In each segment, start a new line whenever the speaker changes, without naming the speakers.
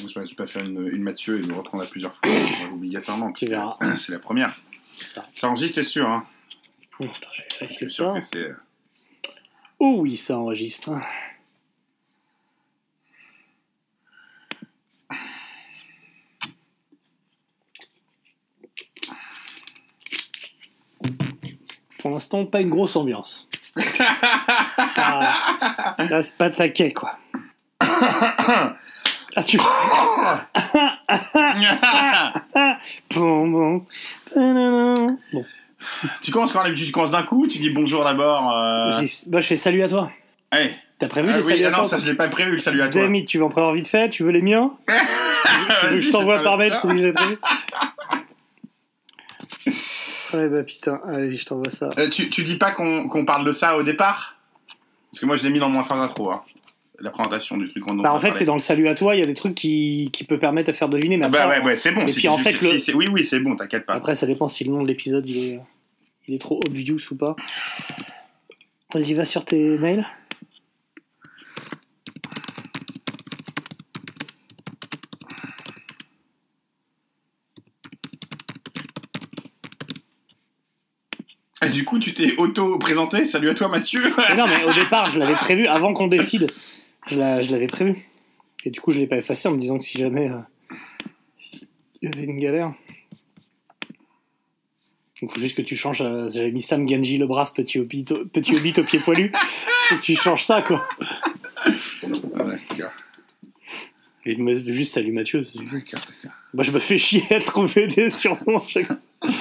Je vais pas faire une, une Mathieu et nous reprendre à plusieurs fois, euh, obligatoirement.
Tu verras.
C'est la première.
Ça.
Ça enregistre, t'es sûr, hein?
Oh,
sûr que c'est.
Oh oui, ça enregistre. Pour l'instant, pas une grosse ambiance. Ah, là, c'est pas taquet, quoi. Ah, tu... Bon,
tu commences quand d'habitude Tu commences d'un coup Tu dis bonjour d'abord euh...
bah, je fais salut à toi.
Allez.
T'as prévu
Ah
les
oui,
saluts
ah
à
non,
toi
ça je l'ai pas prévu le salut à toi.
Dami, tu veux en prévoir vite fait Tu veux les miens Tu veux je t'envoie par mail celui que j'ai prévu Ouais bah putain, vas-y je t'envoie ça.
Euh, tu, tu dis pas qu'on qu'on parle de ça au départ? Parce que moi je l'ai mis dans mon phrase d'intro, hein. La présentation du truc. dont
Bah
on
en fait c'est dans le salut à toi, il y a des trucs qui, qui peuvent permettre de faire deviner, mais
Ah bah
après,
ouais, ouais, c'est bon.
Et
si
puis, en fait, le-
Oui, oui, c'est bon, t'inquiète pas.
après ça dépend si le nom de l'épisode il est, il est trop obvious ou pas. Vas-y va sur tes mails.
Et du coup, tu t'es auto-présenté. Salut à toi, Mathieu.
Mais non mais au départ je l'avais prévu, avant qu'on décide, je l'a- je l'avais prévu. Et du coup je l'ai pas effacé en me disant que si jamais euh, il y avait une galère. Il faut juste que tu changes. euh, J'avais mis Sam Ganji le brave, petit hobbit, au- petit hobbit au pied poilu. Faut que tu changes ça quoi.
Ah, d'accord,
Et juste salut Mathieu. Moi je me fais chier à trouver des surnoms. chaque-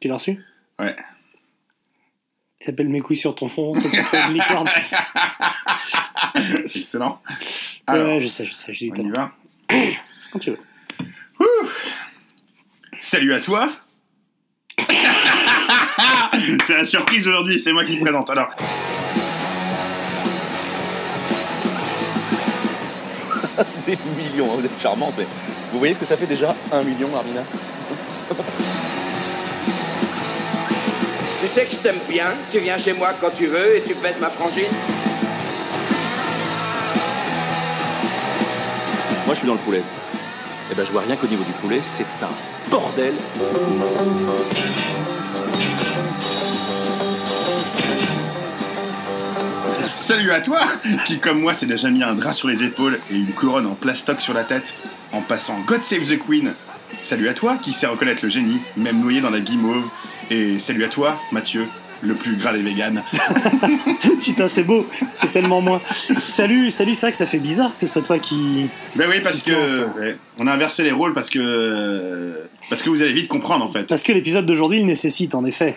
Tu l'as reçu?
Ouais.
Il s'appelle Mes couilles sur ton fond, c'est de licorne.
Excellent. Alors,
ouais, je sais, je sais, j'ai dit
on y va.
quand tu veux.
Salut à toi. c'est la surprise aujourd'hui, c'est moi qui présente. Alors,
Des millions, hein, vous êtes charmante, mais vous voyez ce que ça fait déjà Un million, Armina?
Tu sais que je t'aime bien, tu viens chez moi quand tu veux et tu baisses ma frangine.
Moi, je suis dans le poulet. Eh ben, je vois rien qu'au niveau du poulet, c'est un bordel.
salut à toi, qui comme moi s'est déjà mis un drap sur les épaules et une couronne en plastoc sur la tête, en passant God Save the Queen. Salut à toi, qui sait reconnaître le génie, même noyé dans la guimauve. Et salut à toi, Mathieu, le plus gras des véganes.
Putain, c'est beau, c'est tellement moi. Salut, salut, c'est vrai que ça fait bizarre que ce soit toi qui.
Ben oui, parce que ouais, on a inversé les rôles parce que parce que vous allez vite comprendre en fait.
Parce que l'épisode d'aujourd'hui le nécessite, en effet.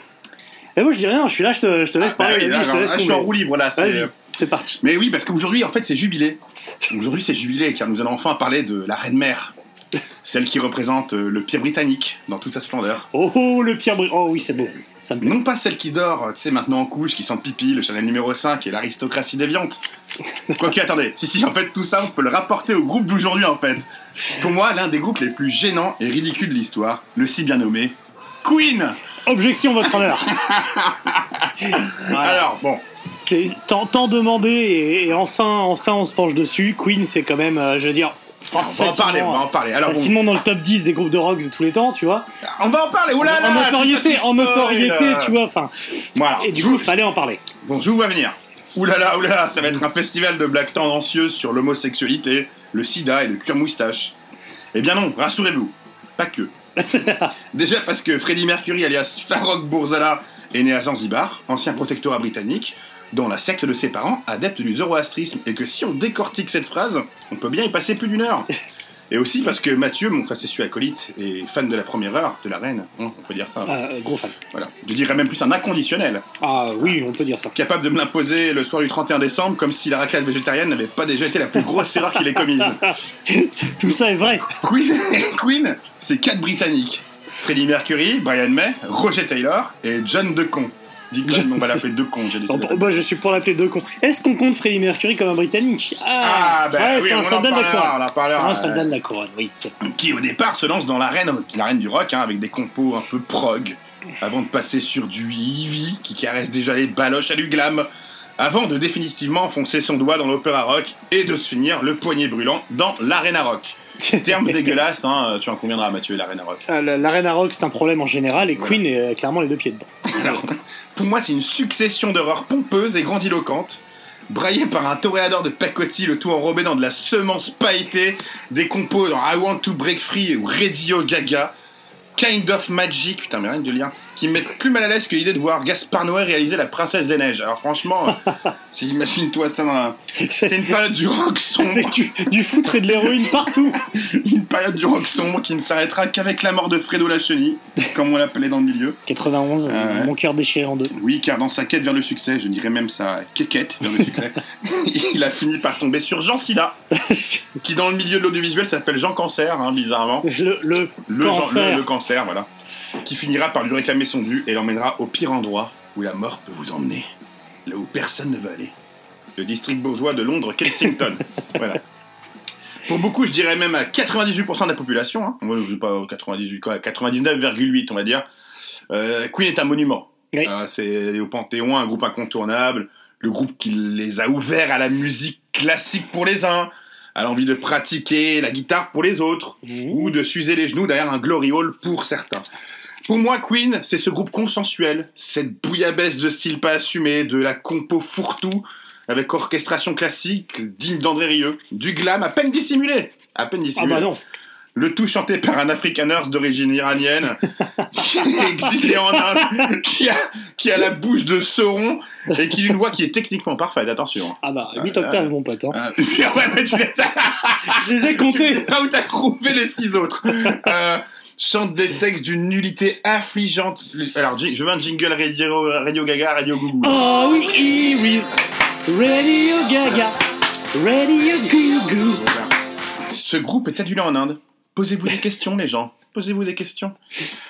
Et moi je dis rien, je suis là, je te, je te laisse
Ah, bah
parler,
oui, là,
je te laisse
là, je suis en roue libre là.
Vas-y, c'est parti.
Mais oui, parce qu'aujourd'hui, en fait, c'est jubilé. Aujourd'hui, c'est jubilé car nous allons enfin parler de la reine mère, celle qui représente euh, le pire britannique dans toute sa splendeur.
Oh, oh, le pire bruit. Oh oui, c'est beau. Ça me plaît.
Non pas celle qui dort, tu sais, maintenant en couche, qui sent pipi, le Chanel numéro 5 et l'aristocratie déviante. Quoique, attendez, si, si, en fait, tout ça, on peut le rapporter au groupe d'aujourd'hui, en fait. Pour moi, l'un des groupes les plus gênants et ridicules de l'histoire, le si bien nommé Queen
Objection, votre honneur. Voilà.
Alors, bon,
C'est tant, tant demandé et, et enfin, enfin on se penche dessus. Queen, c'est quand même, euh, je veux dire,
on va en parler, on va en parler. Alors, bon,
facilement dans le top 10 des groupes de rock de tous les temps, tu vois.
on va en parler, oulala
en notoriété, en notoriété, tu vois. Enfin,
Voilà,
et du coup,
vous-
fallait en parler.
Bon, je vous vois venir. Oulala, oulala, ça va être un festival de blagues tendancieuses sur l'homosexualité, le sida et le cuir moustache. Eh bien non, rassurez-vous, pas que. Déjà parce que Freddie Mercury, alias Farrokh Bourzala, est né à Zanzibar, ancien protectorat britannique, dont la secte de ses parents, adepte du zoroastrisme, et que si on décortique cette phrase, on peut bien y passer plus d'une heure. Et aussi parce que Mathieu, mon facétieux acolyte, est fan de la première heure de la reine, Hein, on peut dire ça.
Euh, gros fan.
Voilà. Je dirais même plus un inconditionnel
Ah oui, on peut dire ça.
capable de me l'imposer le soir du 31 décembre, comme si la raclette végétarienne n'avait pas déjà été la plus grosse erreur qu'il ait commise.
Tout ça est vrai.
Queen, Queen c'est quatre Britanniques. Freddie Mercury, Brian May, Roger Taylor et John Decon. On va l'appeler
moi, je suis pour l'appeler deux cons. Est-ce qu'on compte Freddie Mercury comme un Britannique?
Ah, bah
ouais,
oui,
c'est un soldat de la couronne. C'est un soldat de la couronne, oui.
Qui au départ se lance dans l'arène, la reine du rock, hein, avec des compos un peu prog, avant de passer sur du Ivy, qui caresse déjà les baloches à du glam, avant de définitivement enfoncer son doigt dans l'opéra rock et de se finir le poignet brûlant dans l'arena rock. Terme dégueulasse, hein, tu en conviendras Mathieu, l'arena rock.
Ah, la- L'Arena Rock, c'est un problème en général, et Queen est euh, clairement les deux pieds dedans.
Alors, pour moi, c'est une succession d'horreurs pompeuses et grandiloquentes, braillées par un toréador de pacotille, le tout enrobé dans de la semence pailletée, des compos dans I Want to Break Free ou Radio Gaga, Kind of Magic, putain, mais rien de lire, qui me mettent plus mal à l'aise que l'idée de voir Gaspard Noé réaliser La Princesse des Neiges. Alors, franchement, euh, imagine-toi ça dans la. C'est une période du rock sombre,
du, du foutre et de l'héroïne partout.
une période du rock sombre qui ne s'arrêtera qu'avec la mort de Fredo Lachenille, comme on l'appelait dans le milieu.
91,
Ah
mon cœur déchiré en deux.
Oui, car dans sa quête vers le succès, je dirais même sa quéquette vers le succès, il a fini par tomber sur Jean Sida, qui dans le milieu de l'audiovisuel s'appelle Jean Cancer, hein, bizarrement.
Le, le,
Le, Jean-
cancer.
le- le cancer, voilà. Qui finira par lui réclamer son dû et l'emmènera au pire endroit où la mort peut vous emmener. Là où personne ne veut aller. Le district bourgeois de Londres, Kensington. voilà. Pour beaucoup, je dirais même à 98% de la population, hein. moi je dis pas 98, quoi, 99,8 on va dire, euh, Queen est un monument.
Oui.
Euh, c'est au Panthéon un groupe incontournable, le groupe qui les a ouverts à la musique classique pour les uns, à l'envie de pratiquer la guitare pour les autres,
Mmh.
ou de s'user les genoux derrière un glory hall pour certains. Pour moi, Queen, c'est ce groupe consensuel, cette bouillabaisse de style pas assumé, de la compo fourre-tout, avec orchestration classique, digne d'André Rieu, du glam à peine dissimulé, à peine
Ah
dissimulé.
bah non.
Le tout chanté par un Afrikaners d'origine iranienne, qui est exilé en Inde, qui a, qui a la bouche de Sauron, et qui a une voix qui est techniquement parfaite, attention.
Ah bah, 8
Ah,
octaves, mon pote. hein.
Euh, ouais, mais tu les as-
Je les ai
tu
comptés.
sais pas où t'as trouvé les six autres. Euh, chante des textes d'une nullité affligeante. Alors, je veux un jingle Radio, Radio Gaga, Radio Gougou.
Oh oui, oui. Radio Gaga. Radio.
Voilà. Ce groupe est adulé en Inde. Posez-vous des questions, les gens. Posez-vous des questions.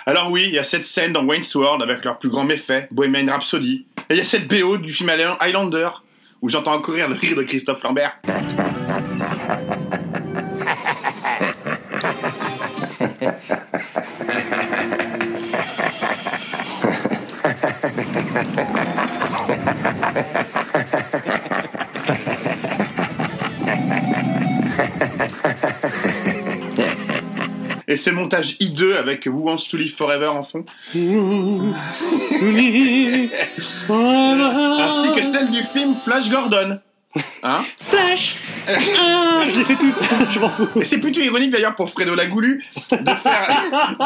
Alors oui, il y a cette scène dans Wayne's World avec leur plus grand méfait, Bohemian Rhapsody. Et il y a cette BO du film Highlander, où j'entends encore rire le rire de Christophe Lambert. Et ce montage hideux avec Who Wants to Live Forever en fond. Ainsi que celle du film Flash Gordon. Hein
Flash Ah, je l'ai fait toute. Je m'en fous.
Et c'est plutôt ironique d'ailleurs pour Fredo Lagoulu de faire,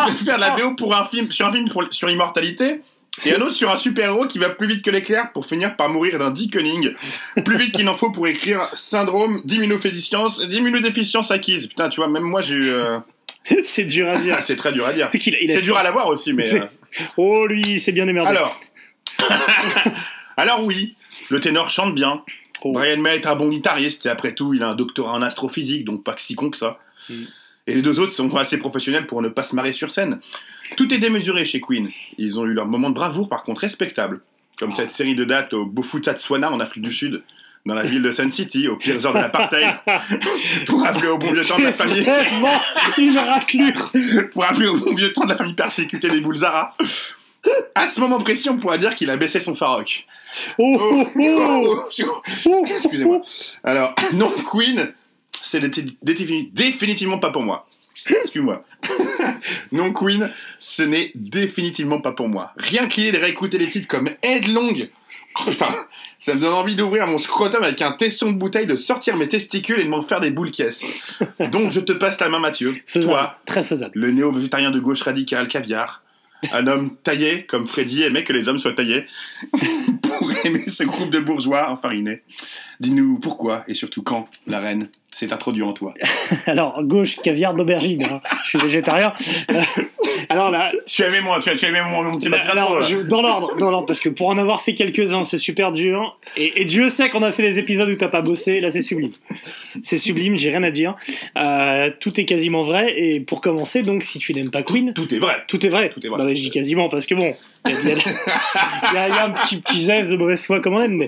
de faire la BO pour un film, sur un film pour- sur l'immortalité et un autre sur un super-héros qui va plus vite que l'éclair pour finir par mourir d'un dickening. Plus vite qu'il n'en faut pour écrire syndrome d'immunodéficience, d'immunodéficience acquise. Putain, tu vois, même moi j'ai eu. euh,
C'est dur à dire.
ah, c'est très dur à dire.
C'est qu'il a- il a
C'est
fait-
dur à l'avoir aussi, mais.
C'est-
euh,
Oh, lui, c'est bien démerdé.
Alors. Alors oui, le ténor chante bien.
Oh.
Brian May est un bon guitariste et après tout, il a un doctorat en astrophysique, donc pas si con que ça.
Mm.
Et les deux autres sont assez professionnels pour ne pas se marrer sur scène. Tout est démesuré chez Queen. Ils ont eu leur moment de bravoure, par contre respectable. Comme cette série de dates au Bofuta-Tswana en Afrique du Sud, dans la ville de Sun City, aux pires heures de l'apartheid, pour rappeler au bon vieux temps de la famille,
une raclure.
pour rappeler au bon vieux temps de la famille persécutée des Bulzara. À ce moment précis, on pourrait dire qu'il a baissé son Farouk.
Oh, oh,
Oh,
oh.
oh, Excusez-moi. Alors, non, Queen, c'est définitivement pas pour moi. Excuse-moi. non, Queen, ce n'est définitivement pas pour moi. Rien que l'idée de réécouter les titres comme Headlong. Oh, ça me donne envie d'ouvrir mon scrotum avec un tesson de bouteille, de sortir mes testicules et de m'en faire des boules caisses. Donc, je te passe la main, Mathieu.
Faisable.
Toi,
Très faisable.
le néo-végétarien de gauche radical caviar. Un homme taillé, comme Freddy aimait que les hommes soient taillés, pour aimer ce groupe de bourgeois enfarinés. Dis-nous pourquoi et surtout quand la reine? S'est introduite en toi.
Alors, gauche, caviar d'aubergine. hein. Je suis végétarien. Euh, Alors là,
Tu aimais moi, tu as aimais mon, petit
alors, je- dans l'ordre, dans l'ordre, parce que pour en avoir fait quelques-uns, c'est super dur. Et, et Dieu sait qu'on a fait des épisodes où t'as pas bossé. Là, c'est sublime. C'est sublime. J'ai rien à dire. Euh, tout est quasiment vrai. Et pour commencer, donc, si tu n'aimes pas Queen,
Tout est vrai.
tout est vrai.
Tout est vrai.
Non, mais je dis quasiment parce que bon, il y, a- il y a- il y a- il y a un petit, petit zeste de mauvaise foi comme on aime, mais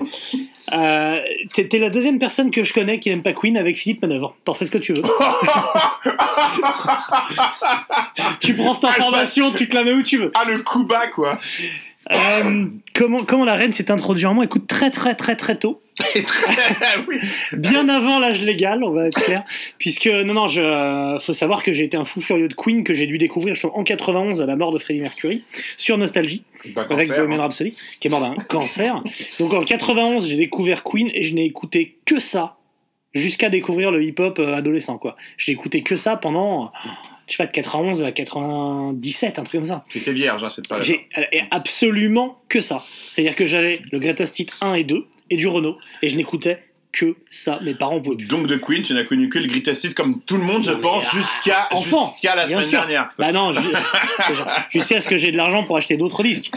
euh, t'es t'es la deuxième personne que je connais qui n'aime pas Queen avec Philippe Manœuvre. T'en fais ce que tu veux. tu prends cette information, tu te la mets où tu veux.
Ah, le coup bas, quoi.
Euh, comment, comment la reine s'est introduite en moi? Écoute, très très très très tôt. bien avant l'âge légal, on va être clair. Puisque, non, non, je, faut savoir que j'ai été un fou furieux de Queen que j'ai dû découvrir je trouve, en 91 à la mort de Freddie Mercury sur Nostalgie
Pas
avec
cancer,
Bohemian
hein.
Rhapsody qui est mort d'un cancer. Donc en 91, j'ai découvert Queen et je n'ai écouté que ça jusqu'à découvrir le hip-hop euh, adolescent quoi. J'ai écouté que ça pendant je sais pas de 91 à 97 un truc comme ça.
J'étais vierge, hein, cette période.
J'ai euh, absolument que ça. C'est-à-dire que j'avais le Greatest Hit 1 et 2 et du Renault et je n'écoutais que ça. Mes parents pouvaient plus.
Donc de Queen, tu n'as connu que le Greatest Hits comme tout le monde, je
Non,
pense,
ah,
jusqu'à jusqu'à la semaine
sûr.
dernière.
Bah non, jusqu'à ce que j'ai de l'argent pour acheter d'autres disques?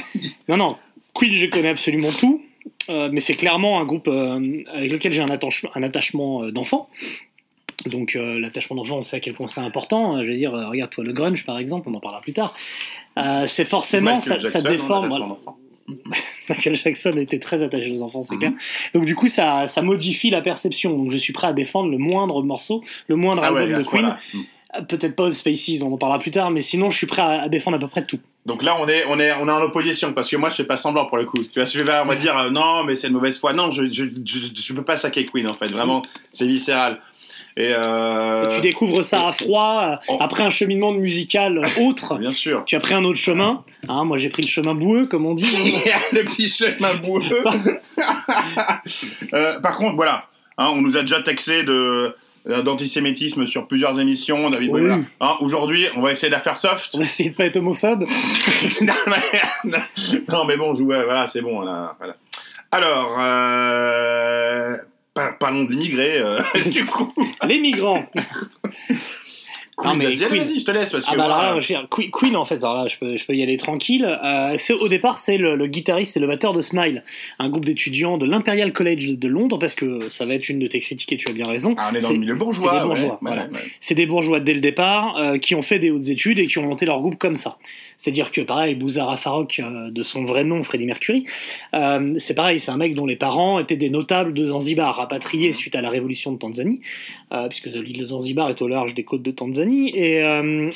Non, non, Queen, je connais absolument tout, euh, mais c'est clairement un groupe euh, avec lequel j'ai un, attachement- un attachement euh, d'enfant. Donc euh, l'attachement d'enfant, on sait à quel point c'est important. Je veux dire, euh, regarde-toi le grunge par exemple, on en parlera plus tard. Euh, c'est forcément, ça,
Michael
ça
Jackson,
déforme. voilà.
d'enfant.
Michael Jackson était très attaché aux enfants, c'est
Mhm.
clair. Donc du coup, ça, ça modifie la perception. Donc je suis prêt à défendre le moindre morceau, le moindre
Ah
album
ouais,
de Queen.
Mm.
Euh, Peut-être pas Old Spaces, on en parlera plus tard, mais sinon je suis prêt à, à défendre à peu près tout.
Donc là, on est, on est, on est en opposition parce que moi, je fais pas semblant pour le coup. Tu vois, je vais pas, va dire euh, non, mais c'est de mauvaise foi. Non, je, je, je, je peux pas saquer Queen en fait. Vraiment, c'est viscéral. Et, euh,
Et tu découvres ça à froid, euh,
Oh.
après un cheminement musical autre.
bien sûr.
Tu as pris un autre chemin. Hein, moi j'ai pris le chemin boueux, comme on dit.
le petit chemin boueux. Euh, par contre, voilà, hein, on nous a déjà taxé de euh, d'antisémitisme sur plusieurs émissions, David
Oui.
Hein, Aujourd'hui, on va essayer de la faire soft.
On va essayer de pas être homophobe.
non, mais, non, mais bon, je- ouais, voilà, c'est bon. là, voilà. Alors, euh, parlons de l'immigré, euh, du coup.
Les migrants.
Queen,
mais
vas-y,
Queen.
vas-y, je te laisse parce que
Ah bah alors
voilà.
là, je veux dire, Queen, Queen, en fait, alors là, je peux, je peux y aller tranquille. Euh, c'est- au départ, c'est le, le guitariste et le batteur de Smile, un groupe d'étudiants de l'Imperial College de Londres, parce que ça va être une de tes critiques et tu as bien raison.
Ah, on est dans
C'est-
le milieu bourgeois.
c'est des bourgeois,
ouais,
voilà.
ouais, ouais.
C'est des bourgeois dès le départ euh, qui ont fait des hautes études et qui ont monté leur groupe comme ça. C'est-à-dire que pareil, Bouzara Farok, euh, de son vrai nom, Freddie Mercury, euh, c'est pareil, c'est un mec dont les parents étaient des notables de Zanzibar, rapatriés suite à la révolution de Tanzanie, euh, puisque l'île de Zanzibar est au large des côtes de Tanzanie, et,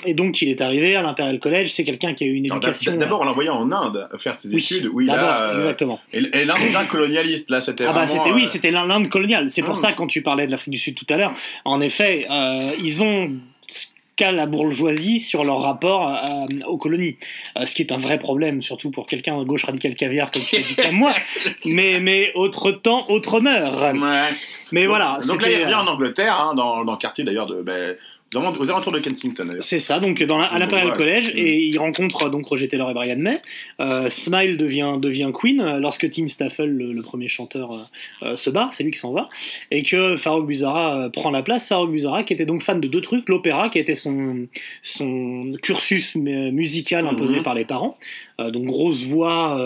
et donc il est arrivé à l'Imperial College, c'est quelqu'un qui a eu une éducation...
D'abord, on l'a envoyé en Inde faire ses
Oui,
études.
D'abord,
là. euh,
exactement.
Et, et l'Inde colonialiste, là, c'était
Ah bah c'était oui, c'était l'Inde coloniale. C'est pour
Ah.
ça quand tu parlais de l'Afrique du Sud tout à l'heure, en effet, ils ont la bourgeoisie sur leur rapport euh, aux colonies, Euh, ce qui est un vrai problème, surtout pour quelqu'un de gauche radical caviar comme tu dit comme moi. Mais mais autre temps, autre meurt.
Ouais.
Mais
Donc-
voilà,
Donc là, il revient
euh,
en Angleterre, hein, dans, dans le quartier d'ailleurs, de, ben, alentours- aux alentours de Kensington d'ailleurs.
C'est ça, donc dans la- à l'Imperial. College, et il rencontre donc Roger Taylor et Brian May. Euh, Smile devient, devient Queen euh, lorsque Tim Staffel, le, le premier chanteur, euh, se barre, c'est lui qui s'en va, et que Farouk Buzara prend la place. Farouk Buzara, qui était donc fan de deux trucs, l'opéra, qui était son, son cursus mu- musical imposé
Mhm.
par les parents, euh, donc grosse voix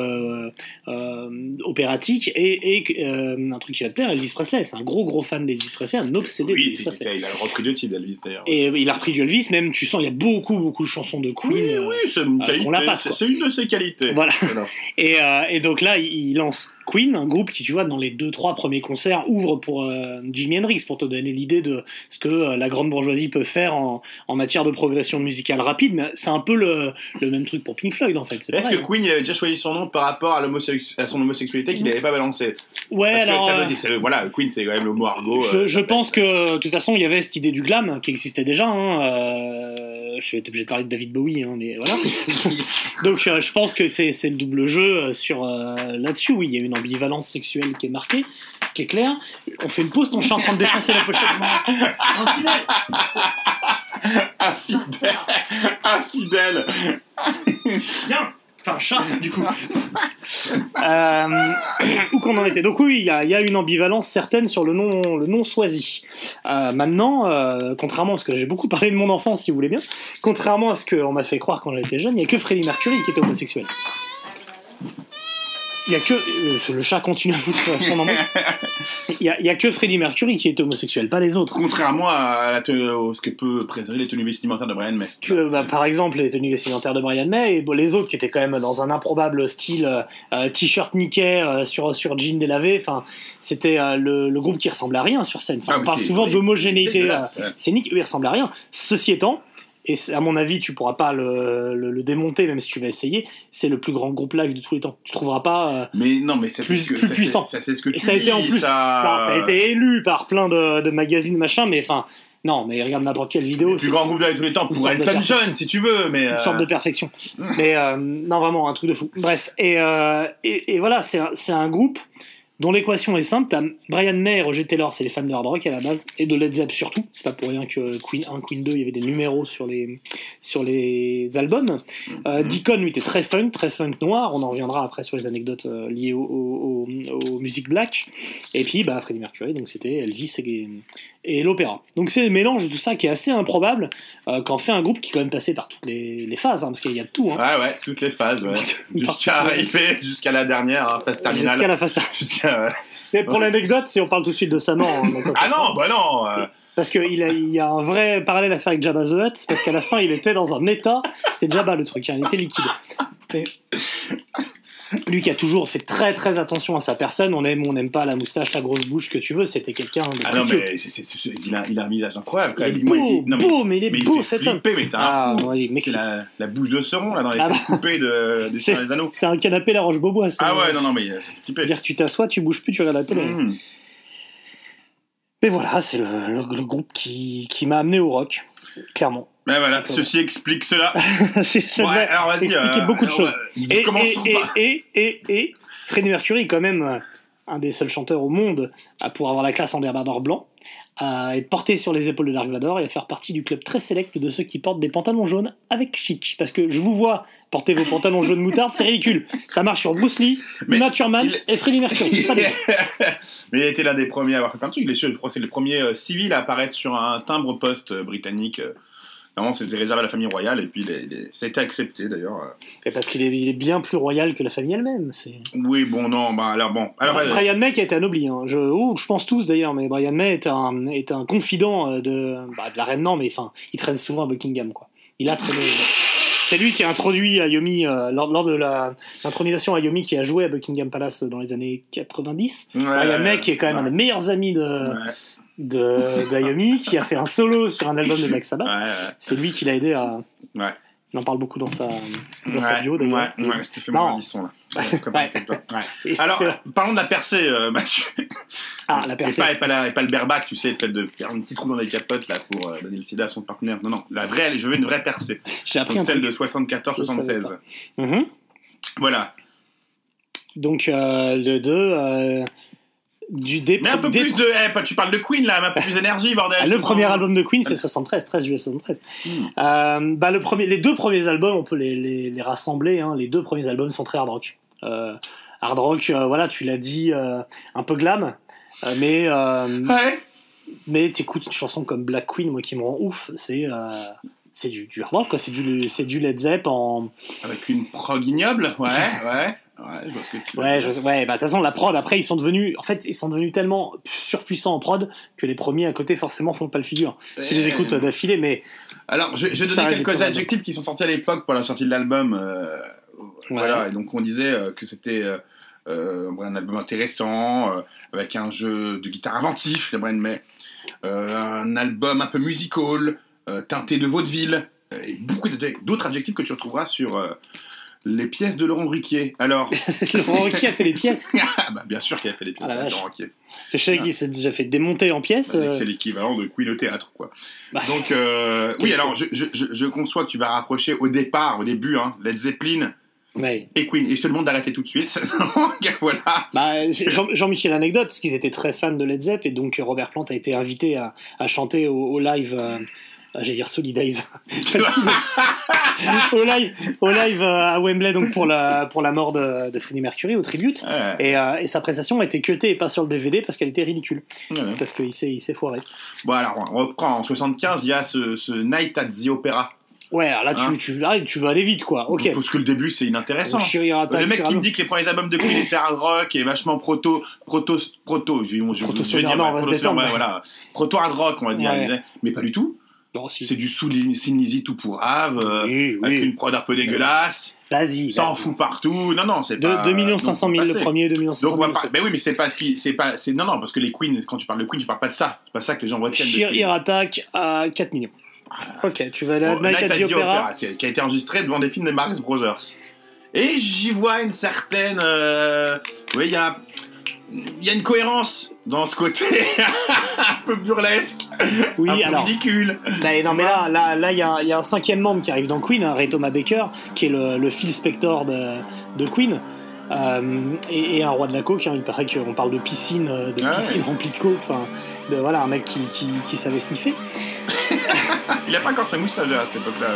opératique, et, et un truc qui va te plaire, Elvis Presley. C'est un gros gros fan d'Elvis Presley, un obsédé
Oui,
d'Elvis
c'est-
Presley.
il a repris deux types d'Elvis d'ailleurs.
Et il a repris du Elvis, même tu sens, il y a beaucoup, beaucoup de chansons de Queen.
Oui, oui, c'est une
euh,
qualité. c'est- une de ses qualités.
Voilà.
Voilà.
Et, euh, et donc là, il lance Queen, un groupe qui, tu vois, dans les deux, trois premiers concerts, ouvre pour euh, Jimi Hendrix, pour te donner l'idée de ce que euh, la grande bourgeoisie peut faire en, en matière de progression musicale rapide. Mais c'est un peu le, le même truc pour Pink Floyd, en fait.
Est-ce que
pareil,
Queen il avait déjà choisi son nom par rapport à, son homosexualité qu'il n'avait pas balancé?
Hein. Ouais,
Parce que
alors.
ça veut
euh,
dire- voilà, Queen c'est quand même le mot argot.
Je,
euh,
pense que de toute façon il y avait cette idée du glam qui existait déjà. Hein, euh, je suis obligé de parler de David Bowie, hein, mais voilà. Donc euh, je pense que c'est le double jeu euh, sur euh, là-dessus. Oui, il y a une ambivalence sexuelle qui est marquée, qui est claire. On fait une pause, ton chat est en train de défoncer la pochette.
Infidèle. Infidèle.
Viens Enfin, chat, du coup. Euh, où qu'on en était Donc oui, il y, a- il y a une ambivalence certaine sur le nom, le nom choisi. Euh, maintenant, euh, contrairement à ce que j'ai beaucoup parlé de mon enfance, si vous voulez bien, contrairement à ce qu'on m'a fait croire quand j'étais jeune, il n'y a que Freddie Mercury qui était homosexuel. Il y a que euh, le chat continue à foutre son nom. Il y a, il y a que Freddie Mercury qui est homosexuel, pas les autres.
Contrairement à ce que peut présenter les tenues vestimentaires de Brian May.
Que, bah, par exemple, les tenues vestimentaires de Brian May et bon, les autres qui étaient quand même dans un improbable style euh, euh, t-shirt euh, sur, sur jean délavé. Enfin, c'était le, le groupe qui ressemblait à rien sur scène. Enfin,
Ah,
on parle souvent d'homogénéité
c'est
eux, ils ressemblaient à rien. Ceci étant, et à mon avis, tu pourras pas le, le- le démonter, même si tu vas essayer. C'est le plus grand groupe live de tous les temps. Tu trouveras pas. euh,
Mais non, mais ça, c'est
Plus-
ce que,
plus
ça,
puissant.
ça, ce que tu
Et ça a été en plus.
ça...
a été élu par plein de, de magazines, machin, mais enfin. Non, mais regarde n'importe quelle vidéo.
le plus grand groupe de tous les temps pour Elton. John, si tu veux, mais.
une
euh,
sorte de perfection. Mais euh, non, vraiment, un truc de fou. Bref, et, euh, et, et voilà, c'est un, c'est un groupe dont l'équation est simple. T'as Brian May Roger Taylor, c'est les fans de hard rock à la base, et de Led Zepp surtout. C'est pas pour rien que Queen 1, Queen 2, il y avait des numéros sur les, sur les albums. Euh,
Mhm.
Deacon, lui, était très funk, très funk noir. On en reviendra après sur les anecdotes euh, liées au, au, au- aux musiques black. Et puis, bah, Freddie Mercury, donc c'était Elvis et, et l'opéra. Donc c'est le mélange de tout ça qui est assez improbable euh, quand on fait un groupe qui est quand même passé par toutes les, les phases, hein, parce qu'il y a de tout. Hein.
Ouais, ouais, toutes les phases, ouais. Jusqu'à arriver, jusqu'à la dernière, hein, phase
Jusqu'à
terminale.
la phase.
Jusqu'à.
Mais pour l'anecdote, si on parle tout de suite de sa mort. hein,
Ah non, bah non euh,
Parce qu'il a, il y a un vrai parallèle à faire avec Jabba the Hutt, parce qu'à la fin, il était dans un état. C'était Jabba le truc, hein, il était liquide. Mais lui qui a toujours fait très très attention à sa personne, on aime ou on n'aime pas la moustache, la grosse bouche que tu veux, c'était quelqu'un de
Ah non, mais il, a, il a un visage incroyable quand
Il
même.
est beau,
il- non, mais-
beau, mais il est
mais il
beau
fait
cet homme.
mais un
Ah, ouais,
la, la bouche de Sauron, là, dans les
Ah bah.
coupées de, Seigneurs des Anneaux.
C'est un canapé La Roche-Beaubois.
Ah ouais, non, non, mais euh, flippé.
Que tu t'assois, tu bouges plus, tu regardes la télé.
Mmh.
Mais voilà, c'est le, le- le groupe qui, qui m'a amené au rock, clairement.
Ben voilà, ceci explique cela.
C'est- ça
Ouais, alors vas-y.
expliquer
euh,
beaucoup de choses.
euh,
Et, et, et, et, Freddie Mercury est quand même euh, un des seuls chanteurs au monde à pour avoir la classe en débardeur blanc, à être porté sur les épaules de Dark Vador et à faire partie du club très sélect de ceux qui portent des pantalons jaunes avec chic. Parce que je vous vois porter vos pantalons jaunes moutarde, c'est ridicule. Ça marche sur Bruce Lee,
Mais il-
et Freddie Mercury.
Mais il a été l'un des premiers à avoir fait plein de trucs. Il est, je crois que c'est le premier euh, civil à apparaître sur un timbre poste euh, britannique. euh. Vraiment, c'était réservé à la famille royale et puis il est- il est- ça a été accepté d'ailleurs. euh.
Et parce qu'il est, il est bien plus royal que la famille elle-même. C'est...
Oui, bon, non, bah alors bon. Alors, euh,
Brian May qui a été anobli. Hein. Je, oh, je pense tous d'ailleurs, mais Brian May est un, est un confident euh, de, bah, de la reine, non, mais enfin, il traîne souvent à Buckingham. Quoi. Il a traîné. C'est lui qui a introduit Ayomi, euh, lors, lors de la, l'intronisation Ayomi qui a joué à Buckingham Palace dans les années 90.
ouais,
Brian May qui est quand même un des meilleurs amis de,
Ouais,
de, d'Ayomi, qui a fait un solo sur un album de Black Sabbath.
ouais, ouais.
C'est lui qui l'a aidé à.
Ouais.
Il en parle beaucoup dans sa, dans sa bio d'ailleurs.
Ouais, ouais, c'était fait mon Radisson là. Comme-
Ouais.
comme Alors, parlons de la percée, euh, Mathieu.
ah, la
Et
percée.
pas, et pas, la- et pas le berbac, tu sais, celle de faire un petit trou dans les capotes là pour euh, donner le sida à son partenaire. Non, non, la vraie, je veux une vraie percée.
J'ai appris
Donc celle
truc.
de 74-76.
Mhm.
Voilà.
Donc euh, le 2 euh, du dé-
Mais un peu
dé-
plus de. eh, tu parles de Queen là, un peu plus d'énergie, bordel.
Ah,
je
le
te
premier album de Queen c'est 73 13 juillet 73
Hmm.
Euh, bah, le premier, les deux premiers albums on peut les, les, les rassembler hein. les deux premiers albums sont très hard rock euh, hard rock euh, voilà tu l'as dit euh, un peu glam euh, mais euh,
Ouais.
mais t'écoutes une chanson comme Black Queen moi qui me rend ouf c'est euh, c'est du, du hard rock quoi c'est du c'est du Led Zepp en
Avec une prog ignoble. Ouais, ouais. Ouais, je vois ce que tu veux
Ouais, je- ouais, bah de toute façon la prod après ils sont devenus, en fait ils sont devenus tellement surpuissants en prod que les premiers à côté forcément font pas le figure. Tu les écoutes d'affilée, mais
Alors, je, je donner quelques adjectifs qui sont sortis à l'époque pour la sortie de l'album. euh, Voilà, et donc on disait euh, que c'était euh, un album intéressant, euh, avec un jeu de guitare inventif, les Brian May, euh, un album un peu musical, euh, teinté de vaudeville, et beaucoup d'autres adjectifs que tu retrouveras sur euh, les pièces de Laurent Ruquier. Alors,
Laurent Ruquier a fait les pièces.
ah bah, bien sûr qu'il a fait des pièces
Ah
de. Laurent Ruquier.
Je sais qu'il s'est déjà fait démonter en pièces.
Bah,
euh,
C'est l'équivalent de Queen au théâtre, quoi.
bah,
Donc, euh, oui, alors je, je, je, je conçois que tu vas rapprocher au départ, au début, hein, Led Zeppelin
ouais.
et Queen. Et je te demande d'arrêter tout de suite. Voilà.
Bah, c'est Jean- Jean-Michel anecdote parce qu'ils étaient très fans de Led Zepp et donc Robert Plant a été invité à, à chanter au, au live. euh, ah, J'allais dire Solidays. au live, au live euh, à Wembley donc pour la pour la mort de, de Freddie Mercury au tribute.
Ouais,
Et, euh, et sa prestation a été cutée et pas sur le DVD parce qu'elle était ridicule.
ouais.
Parce qu'il s'est, il s'est foiré.
Bon, alors, on reprend. En 75, il y a ce, ce Night at the Opera.
Ouais, alors là, tu,
Hein
tu, ah, tu veux aller vite, quoi. Ok.
Parce que le début, c'est inintéressant. Le mec qui me dit que les premiers albums de Queen étaient hard rock et vachement proto, proto, proto, je,
Proto
je vais dire,
se
proto ouais, voilà, proto hard rock, on va dire,
Ouais.
mais pas du tout.
Non, si.
C'est du sous Sinlizzy tout pour Ave, euh,
Oui,
avec une prod un peu dégueulasse,
Vas-y.
ça en
vas-y.
fout partout. Non, non, c'est pas.
2 millions
donc,
500
on
000
va
le premier, 2 millions 500
Donc on
000
va
le
pas. Ben oui, mais c'est pas ce qui, c'est pas, c'est non non parce que les Queens, quand tu parles de Queen, tu parles pas de ça. C'est pas ça que les gens retiennent. de
Shir
Queen.
Ir Attack à 4 millions. Ok, tu vas aller à
Bon,
Night at the Opera.
qui, a, qui a été enregistré devant des films de Marx Brothers. Et j'y vois une certaine. euh, oui, il y a. Il y a une cohérence dans ce côté un peu burlesque,
Oui,
un peu
alors.
ridicule.
Non, mais là, là, là, il y, a un- il y a un cinquième membre qui arrive dans Queen, hein, Ray Thomas Baker, qui est le, le Phil Spector de, de Queen. Euh, et, et un roi de la coke, hein, il paraît qu'on parle de piscine, euh, de
Ah
piscine
ouais.
remplie de coke, enfin, voilà, un mec qui, qui, qui savait sniffer.
Il a pas encore sa moustache à cette époque-là.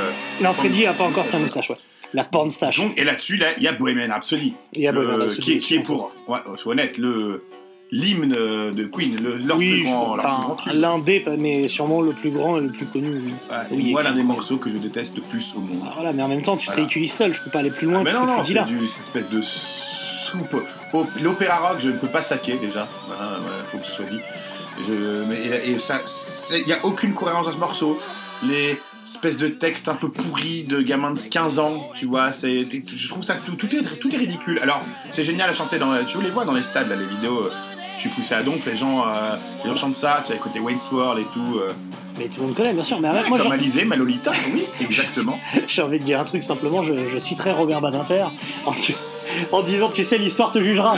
Non, Freddy a pas encore sa moustache, ouais. La porn stache.
Donc, et là-dessus, là, il y a Bohemian Rhapsody.
Il y a Bohemian Rhapsody,
qui, est- qui est pour, ouais, sois honnête, le l'hymne de Queen, le, leur
Oui,
plus grand,
enfin, l'un des, mais sûrement le plus grand et le plus connu, oui.
Ouais,
oui,
moi, l'un des morceaux que je déteste le plus au monde.
Ah, voilà, mais en même temps, tu te
Voilà.
réutilises seul, je peux pas aller plus loin
mais
que
non, non, c'est cette espèce de soupe. L'opéra rock, je ne peux pas saquer déjà. Voilà, voilà, faut que ce soit dit. Je, mais, et, et ça, c'est- il n'y a aucune cohérence dans ce morceau. Les espèces de textes un peu pourris de gamins de 15 ans, tu vois, c'est, je trouve ça tout, tout est, tout est ridicule. Alors, c'est génial à chanter dans, tu les vois dans les stades, là, les vidéos. Tu fous ça à donf, les gens, euh, les gens chantent ça, tu as côté Wayne's World et tout. euh,
Mais tout le monde connaît, bien sûr. Mais moi,
comme Alizé, Malolita, oui, exactement.
J'ai envie de dire un truc simplement, je, je citerai Robert Badinter en, en disant Tu sais, l'histoire te jugera,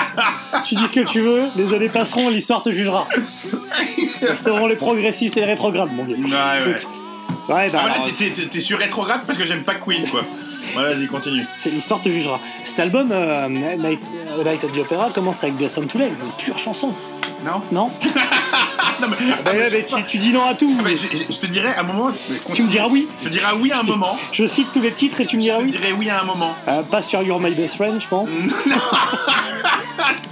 tu dis ce que tu veux, les années passeront, l'histoire te jugera. Ce seront les progressistes et les rétrogrades, mon vieux.
Ouais, ouais.
Ouais, bah,
Ah, voilà, t'es t'es sur rétrograde parce que j'aime pas Queen, quoi. Voilà, vas-y, continue.
c'est l'histoire te jugera. Cet album, euh, Night, euh, Night at the Opera, commence avec Des Some to Legs, pure chanson.
Non
Non
Non, mais,
Bah ouais, mais tu, tu dis non à tout.
Ah, mais je, je- je te dirais à un moment.
Tu me diras oui.
Je dirais oui à un moment.
Je cite tous les titres et tu me
Je
diras
te
oui.
dirais oui à un moment.
Euh, pas sur You're My Best Friend, je pense.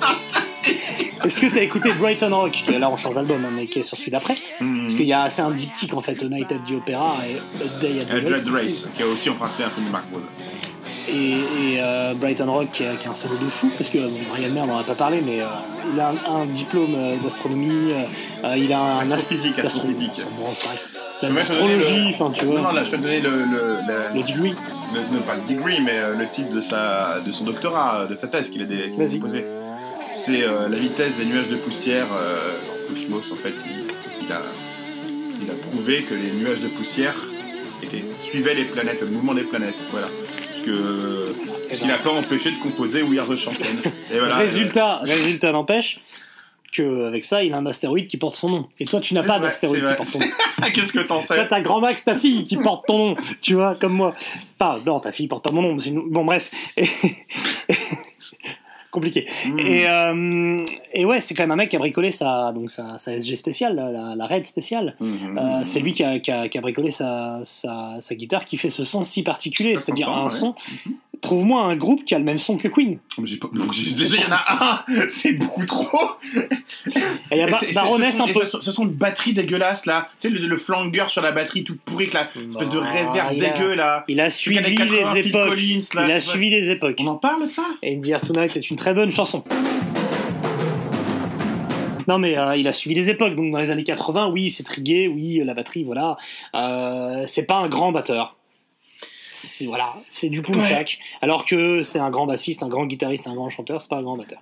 Est-ce que t'as écouté Brighton Rock qui est Là, on change d'album, hein, mais qui est sur celui d'après. Parce qu'il y a c'est un diptyque en fait, A Night at the Opera et A Day at
Euh,
the
Dread
Race.
Qui a aussi emprunté un film de Mark Wahlberg.
Et, et, euh, Brighton Rock qui a, qui a un solo de fou, parce que bon, Brian May, on n'en a pas parlé, mais euh, il a un, un diplôme euh, d'astronomie, euh, euh, il a un
Astrophysique,
astro-
astrophysique. Donner
L'astrologie,
le-
enfin tu vois,
non, là, je vais te donner le, le, la-
le degree.
le- non, pas le degree, mais euh, le titre de, sa, de son doctorat, euh, de sa thèse qu'il a, dé- qu'il a déposé. C'est euh, la vitesse des nuages de poussière euh, le cosmos. En fait, il, il a, il a prouvé que les nuages de poussière étaient, suivaient les planètes, le mouvement des planètes. Voilà. Parce que n'a pas empêché de composer We Are the Champion. Et voilà.
résultat, résultat n'empêche qu'avec ça, il a un astéroïde qui porte son nom. Et toi, tu n'as pas
vrai,
d'astéroïde qui porte son nom.
Euh, Qu'est-ce que t'en sais
Toi, t'as grand Max, ta fille, qui porte ton nom, tu vois, comme moi. Enfin, non, ta fille porte pas mon nom. Bon, bref. Et- Compliqué.
Hmm.
Et, euh, et ouais, c'est quand même un mec qui a bricolé sa, donc sa, sa SG spéciale, la, la, Red spéciale.
Mhm.
Euh, c'est lui qui a, qui, a, qui a bricolé sa, sa, sa guitare qui fait ce son si particulier, c'est-à-dire un
ouais.
son. Trouve-moi un groupe qui a le même son que Queen.
Pas- Déjà, il y en a un, c'est beaucoup trop.
Et il y a Ba-
c'est- c'est-
Baroness un peu.
Ce, sont- ce sont de batteries dégueulasses là. Tu sais, le, le flanger sur la batterie toute pourrie, avec la espèce de
Bah,
reverb
il a-
dégueu là.
Il a suivi
80,
les
Phil
époques.
Collins, là,
Il a suivi les époques.
On en parle ça?
Et Dear Tonight est une très bonne chanson. Non mais euh, il a suivi les époques, donc dans les années 80, oui c'est trigué, oui la batterie, voilà. Euh, c'est pas un grand batteur. C'est voilà, c'est du punchak. Alors que c'est un grand bassiste, un grand guitariste, un grand chanteur, c'est pas un grand batteur.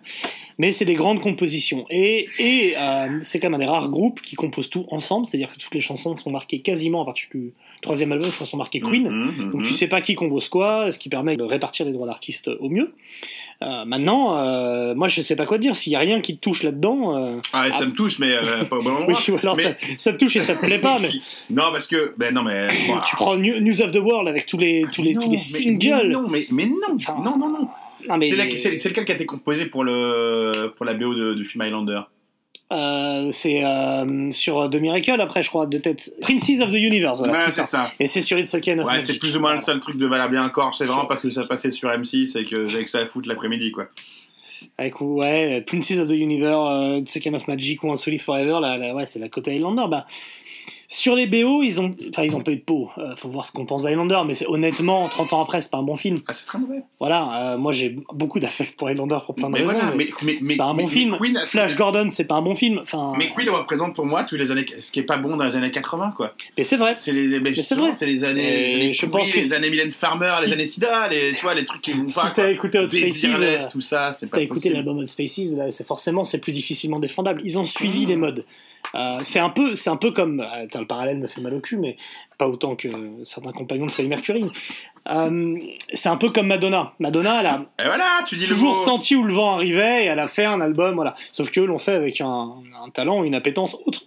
Mais c'est des grandes compositions. Et, et euh, c'est quand même un des rares groupes qui composent tout ensemble, c'est-à-dire que toutes les chansons sont marquées quasiment à partir du troisième album, crois, sont marquées Queen.
Mhm,
Donc tu sais pas qui compose quoi, ce qui permet de répartir les droits d'artiste au mieux. Euh, maintenant, euh, moi je sais pas quoi dire. S'il y a rien qui te touche là-dedans, euh,
Ah, ça
Ah.
me touche, mais euh, pas au bon
oui,
endroit.
ou alors
Mais-
ça, ça te touche et ça te plaît pas. Mais
Non, parce que. Ben non, mais.
tu prends New- News of the World avec tous les tous les
Non,
tous les
mais-
singles.
Mais non, mais, mais non,
Enfin,
non, non, non.
Non, mais
C'est lequel qui a été composé pour, le, pour la BO de- du film Highlander?
Euh, c'est euh, sur The Miracle après, je crois, de tête. Princes of the Universe. Voilà,
Ouais, c'est ça.
Et c'est sur It's Okay of
Ouais,
Magic.
c'est plus ou moins le seul truc de Valabien encore. C'est vraiment parce que ça passait sur M6 et que j'avais que ça à foutre l'après-midi, quoi.
Avec ouais, Princes of the Universe, euh, Second of Magic ou Unsolid Forever, là, là, ouais, c'est la côte Highlander. Bah, sur les BO, ils ont, enfin, ils ont pas eu de peau. Euh, faut voir ce qu'on pense d'Highlander, mais c'est honnêtement, 30 ans après, c'est pas un bon film.
Ah, c'est très mauvais.
Voilà, euh, moi j'ai beaucoup d'affect pour Highlander pour plein de
Mais
raisons.
voilà,
mais
mais, mais, mais,
c'est pas un
mais-
bon
mais
film.
Queen,
Flash Gordon, c'est pas un bon film. Enfin,
Mais Queen représente pour moi tous les années, ce qui est pas bon dans les années 80, quoi.
mais c'est vrai.
C'est les, mais
c'est vrai.
c'est les années, les années
je pense que
les
si-
années Mylène Farmer,
si-
les années SIDA, les, tu vois, les trucs qui vont
Si
pas.
t'as
quoi.
écouté Hot Spaces, euh,
tout ça, c'est
Si
pas
t'as écouté
possible.
l'album Hot Spaces, là, c'est forcément c'est plus difficilement défendable. Ils ont suivi
Mmh.
les modes. Euh, c'est un peu, c'est un peu comme, euh, le parallèle me fait mal au cul, mais pas autant que certains compagnons de Freddie Mercury. Euh, c'est un peu comme Madonna. Madonna, elle a
Et voilà, tu dis
toujours
le
senti où le vent arrivait et elle a fait un album, voilà. Sauf que l'ont fait avec un, un talent, une appétence autre,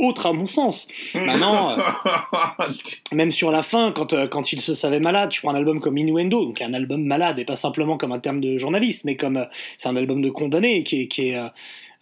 autre à mon sens. Maintenant, euh, même sur la fin, quand, euh, quand il se savait malade, tu prends un album comme Innuendo, donc un album malade, et pas simplement comme un terme de journaliste, mais comme euh, c'est un album de condamné qui est, qui est,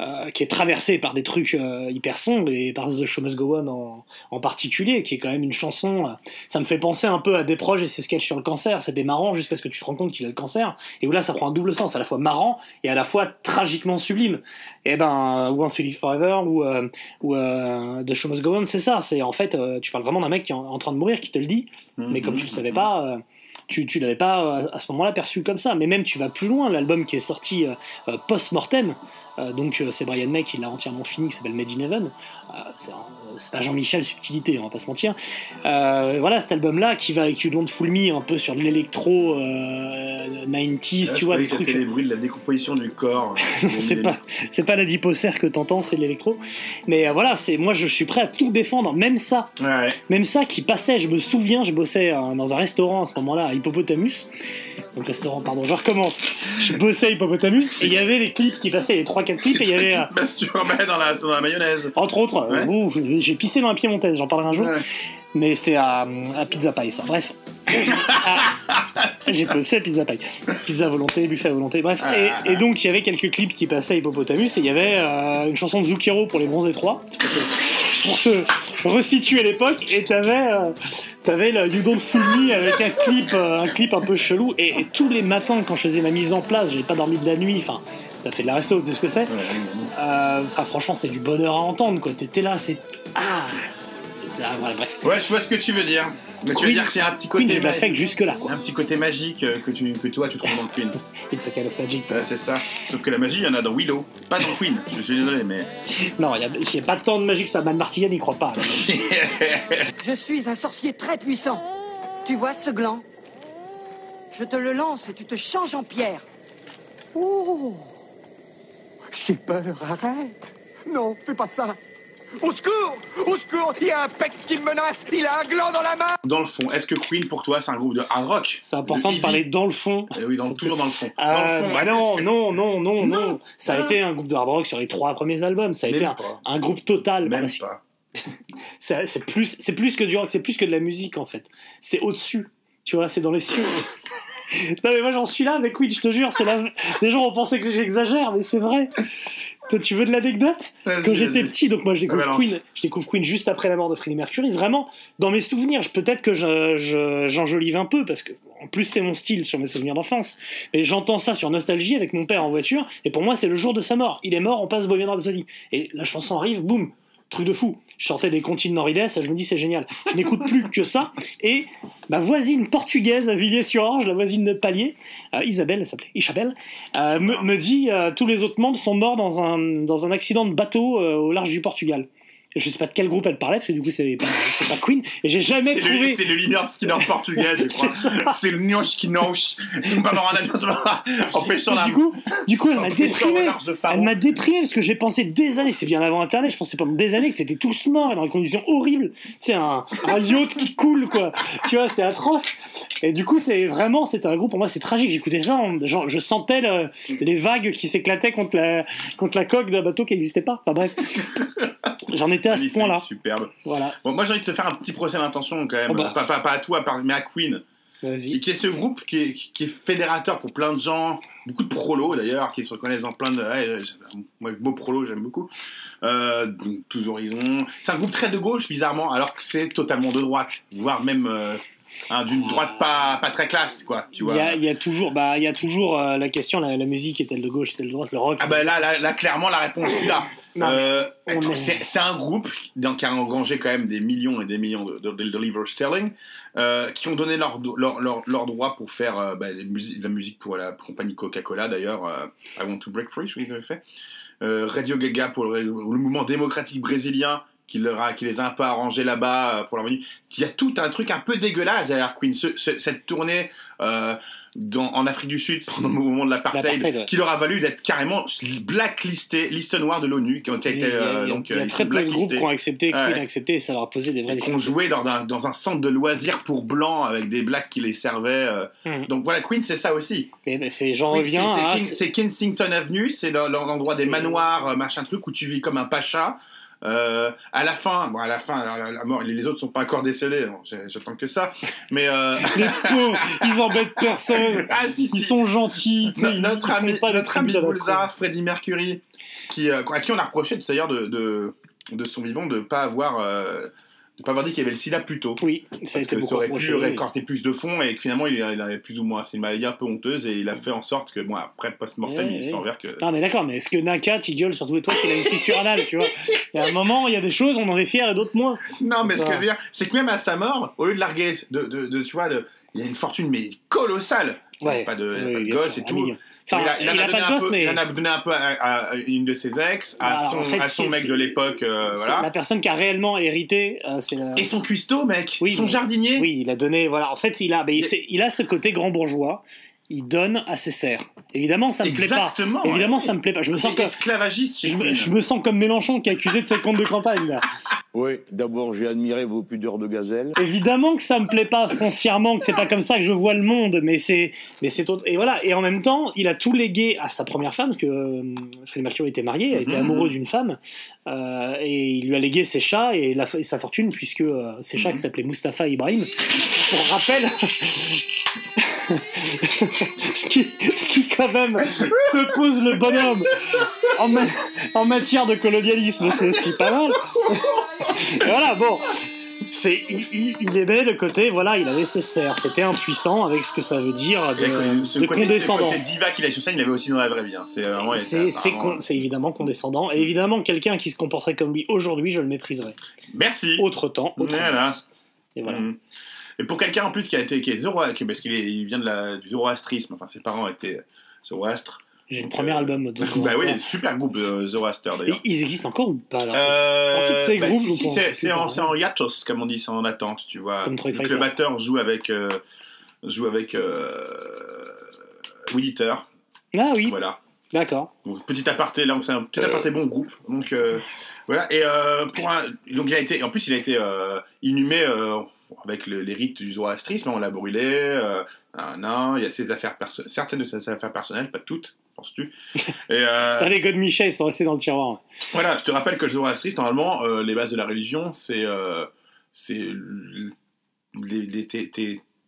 euh, euh, qui est traversé par des trucs euh, hyper sombres, et par The Show Must Go On en, en particulier, qui est quand même une chanson. euh, ça me fait penser un peu à Desproges et ses sketchs sur le cancer. C'était marrant jusqu'à ce que tu te rends compte qu'il a le cancer, et où là ça prend un double sens, à la fois marrant et à la fois tragiquement sublime. Et ben, ou Once You Live Forever, ou, euh, ou euh, The Show Must Go On, c'est ça. C'est en fait, euh, tu parles vraiment d'un mec qui est en, en train de mourir, qui te le dit, mais comme tu le savais pas, euh, tu, tu l'avais pas euh, à ce moment-là perçu comme ça. Mais même tu vas plus loin, l'album qui est sorti euh, euh, post-mortem, donc c'est Brian May qui l'a entièrement fini, qui s'appelle Made in Heaven. C'est c'est pas Jean-Michel Subtilité, on va pas se mentir. Euh, voilà cet album-là qui va avec You Don't Fool Me un peu sur l'électro euh, 90s, tu vois, des trucs.
les bruits de la décomposition du corps.
c'est pas c'est pas la dipocère que t'entends, c'est l'électro. Mais euh, voilà, c'est moi je suis prêt à tout défendre, même ça.
Ouais.
Même ça qui passait, je me souviens, je bossais dans un restaurant à ce moment-là, à Hippopotamus. Donc restaurant, pardon, je recommence. Je bossais à Hippopotamus et il y avait les clips qui passaient, les 3-4 clips, et il y avait,
Bah, si tu remets dans la, dans la mayonnaise.
entre autres,
Ouais.
J'ai pissé dans un piémontaise, j'en parlerai un jour.
Ouais.
Mais c'était à, à Pizza Pie, ça. Bref. Ah, j'ai bossé à Pizza Pie. Pizza à volonté, buffet à volonté, bref. Et, et donc, il y avait quelques clips qui passaient à Hippopotamus et il y avait euh, une chanson de Zucchero pour les bronzés 3. Pour te resituer l'époque. Et t'avais. euh, T'avais le You Don't Fool Me avec un clip, euh, un clip un peu chelou. Et, et tous les matins, quand je faisais ma mise en place, j'ai pas dormi de la nuit. Enfin, t'as fait de la resto, tu sais ce que c'est Euh, Enfin, franchement, c'était du bonheur à entendre, quoi. T'étais là, c'est. Ah Ah, voilà, bref.
Ouais, je vois ce que tu veux dire. Mais tu veux dire que c'est un petit côté. magique.
fait que jusque-là, quoi.
Un petit côté magique euh, que, tu, que toi tu trouves dans le Queen.
It's a kind of magic.
Ouais, c'est ça. Sauf que la magie, il y en a dans Willow. Pas dans Queen. Je suis désolé, mais.
Non, il n'y a, pas tant de magie que ça. Man Martigan n'y croit pas. là.
Je suis un sorcier très puissant. Tu vois ce gland? Je te le lance et tu te changes en pierre.
Oh J'ai peur, arrête Non, fais pas ça Au secours Au secours Il y a un pec qui me menace Il a un gland dans la main
Dans le fond, est-ce que Queen pour toi c'est un groupe de hard rock
C'est important de, parler dans le fond.
Eh oui, dans- toujours dans le fond.
Euh,
dans le fond,
bah
est-ce
non,
que-
non, non, non, non,
Non.
Ça a
Ah.
été un groupe de hard rock sur les trois premiers albums. Ça a été un, groupe total.
Même pas.
C'est c'est plus, c'est plus que du rock, c'est plus que de la musique en fait. C'est au-dessus. Tu vois, c'est dans les cieux. non mais moi j'en suis là avec Queen, je te jure. C'est la... Les gens ont pensé que j'exagère, mais c'est vrai. Toi, tu veux de l'anecdote Quand j'étais petit, donc moi je découvre
Balance.
Queen, je découvre Queen juste après la mort de Freddie Mercury. Vraiment, dans mes souvenirs, peut-être que je- je- j'enjolive un peu parce que en plus c'est mon style sur mes souvenirs d'enfance. Mais j'entends ça sur Nostalgie avec mon père en voiture et pour moi c'est le jour de sa mort. Il est mort, on passe Bohemian Rhapsody et la chanson arrive, boum, truc de fou. Je sortais des comptines Norides, je me dis c'est génial. Je n'écoute plus que ça et ma voisine portugaise à Villiers-sur-Orge, la voisine de Palier, euh, Isabelle, elle s'appelait Isabelle, euh, me, dit euh, tous les autres membres sont morts dans un, accident de bateau au large du Portugal. Je sais pas de quel groupe elle parlait, parce que du coup c'est pas, c'est pas Queen, et j'ai jamais
C'est
trouvé.
c'est le leader de Skinner portugais, je crois.
C'est.
C'est le Nioche qui noche. C'est pas avoir un avion, c'est pas empêchant la.
du coup, du coup, elle m'a déprimé. Elle m'a déprimé parce que j'ai pensé des années, c'est bien avant Internet, je pensais pendant des années que c'était tous morts et dans des conditions horribles. Sais, un, un yacht qui coule, quoi. Tu vois, c'était atroce. Et du coup, c'est vraiment, c'était un groupe, pour moi, c'est tragique. J'écoutais ça, on- genre, je sentais le- les vagues qui s'éclataient contre la, contre la coque d'un bateau qui n'existait pas. Enfin bref. J'en étais à ce point-là.
Superbe.
Voilà.
Bon, moi j'ai envie de te faire un petit procès d'intention quand même.
Oh bah.
pas, pas, pas à toi, mais à Queen. Qui,
Vas-y.
qui est ce groupe qui est, qui est fédérateur pour plein de gens, beaucoup de prolos d'ailleurs, qui se reconnaissent dans plein de. ouais, moi, le mot prolo, j'aime beaucoup. Euh, tous horizons. C'est un groupe très de gauche, bizarrement, alors que c'est totalement de droite, voire même euh, hein, d'une droite pas, pas très classe, quoi. Tu
Il
vois.
y a, il y a toujours, bah, il y a toujours euh, la question, la, la musique est-elle de gauche, est-elle de droite, le rock.
Ah bah là, là, là, clairement, la réponse est là. Euh, c'est un groupe dans- qui a engrangé quand même des millions et des millions de, de, de livres sterling, euh, qui ont donné leur, leur, leur, leur droit pour faire euh, bah, la musique pour la compagnie Coca-Cola d'ailleurs, euh, I Want to Break Free, je crois qu'ils avaient fait. Radio Gaga pour le, le mouvement démocratique brésilien, qui, leur a, qui les a un peu arrangés là-bas euh, pour leur venue. Il y a tout un truc un peu dégueulasse derrière Queen. Ce- ce- cette tournée euh, dans, en Afrique du Sud pendant le moment de l'apartheid,
ouais.
qui leur a valu d'être carrément blacklisté, liste noire de l'ONU, qui ont été
Il y a,
euh,
il y a-
donc
il y a très peu de groupes
blacklistés.
qui ont accepté, Queen
Ouais.
a accepté, et ça leur a posé des vraies
et qu'on jouait dans un, dans un centre de loisirs pour blancs avec des blacks qui les servaient. euh.
Mhm.
Donc voilà, Queen, c'est ça aussi.
Mais, mais c'est, j'en reviens
c'est- Kensington Avenue, c'est le- l'endroit des manoirs, euh, machin truc, où tu vis comme un pacha. Euh, à la fin, bon, à la fin, la, la mort, les autres sont pas encore décédés, bon, j'attends que ça. Mais euh,
Les pauvres, ils embêtent personne.
ah si, si.
Ils sont gentils.
No-
ils-
notre ami,
pas
notre ami Boulza. Freddie Mercury, qui, euh, à qui on a reproché d'ailleurs de, de, de son vivant de pas avoir, euh, de pas avoir dit qu'il y avait le sida plus tôt.
Oui, ça
Parce que ça aurait pu récolter plus de fonds et que finalement il, il avait plus ou moins c'est une maladie un peu honteuse et il a fait en sorte que bon après post-mortem
Ouais,
il
ouais.
que
Non mais d'accord, mais est-ce que Nakat il gueule sur tous les toits qu'il a une fissure anale, tu vois? Il y a un moment, il y a des choses, on en est fiers et d'autres moins.
non mais ce que je veux dire c'est que même à sa mort au lieu de larguer de, de, de- tu vois de, il a une fortune mais colossale
Ouais.
pas de,
Oui,
pas de gosse et tout
million. Enfin,
il a, il en a donné
pas de
un
gosse,
peu,
mais
il en a donné un peu à, une de ses ex, à son,
en fait,
à son
c'est-
mec de l'époque, euh, voilà.
la personne qui a réellement hérité, euh, c'est la...
Et son cuistot, mec,
Oui,
son
mais-
jardinier.
Oui, il a donné. Voilà, en fait, il a, il a ce côté grand bourgeois. Il donne à ses serfs. Évidemment, ça me plaît pas.
Exactement.
Évidemment,
ouais.
ça me plaît pas. Je me sens comme,
esclavagiste chez
je, me- je me sens comme Mélenchon qui est accusé de ses comptes de campagne. Là.
Oui, d'abord j'ai admiré vos pudeurs de gazelle.
Évidemment que ça me plaît pas foncièrement, que c'est pas comme ça que je vois le monde, mais c'est, mais c'est autre- et voilà. Et en même temps, il a tout légué à sa première femme, parce que euh, Freddie Mercury était marié, il était
Mhm.
amoureux d'une femme, euh, et il lui a légué ses chats et, la- et sa fortune, puisque euh, ses chats
Mhm.
qui s'appelaient Mustapha et Ibrahim. Pour rappel. ce, qui, ce qui quand même te pose le bonhomme en, ma- en matière de colonialisme, c'est aussi pas mal. Et voilà, bon, c'est, il, aimait le côté, voilà, il avait ses serfs, c'était impuissant avec ce que ça veut dire de,
ce
de
côté, ce côté diva qu'il a sur scène, il avait aussi dans la vraie vie. hein. C'est il était
C'est, évidemment condescendant, et évidemment quelqu'un qui se comporterait comme lui aujourd'hui, je le mépriserais.
Merci.
Autre temps, autre
Voilà.
ambiance. Et voilà.
Mhm. Et pour quelqu'un en plus qui a été qui est qui- parce qu'il il vient de la, du zoroastrisme, enfin ses parents étaient zoroastres.
J'ai le premier
euh,
album de
bah oui, super groupe euh, Zoroaster d'ailleurs.
ils existent encore ou pas alors
Euh,
En fait, ces
bah,
groupes,
si, c'est en, c'est en comme on dit, c'est en attente, tu vois.
Comme
Donc, le batteur joue avec euh, joue avec euh, Will Eater,
Ah oui,
voilà.
d'accord.
Donc, petit aparté, là, c'est un petit aparté bon groupe. Donc euh, voilà. Et euh, pour un, donc il a été, en plus il a été euh, inhumé euh, avec le- les rites du zoroastrisme. On l'a brûlé. Euh, un, il y a ses affaires certaines de ses affaires personnelles, pas toutes, penses-tu euh,
les gars de Michel, ils sont restés dans le tiroir.
voilà, je te rappelle que le zoroastrisme, normalement, euh, les bases de la religion, c'est euh,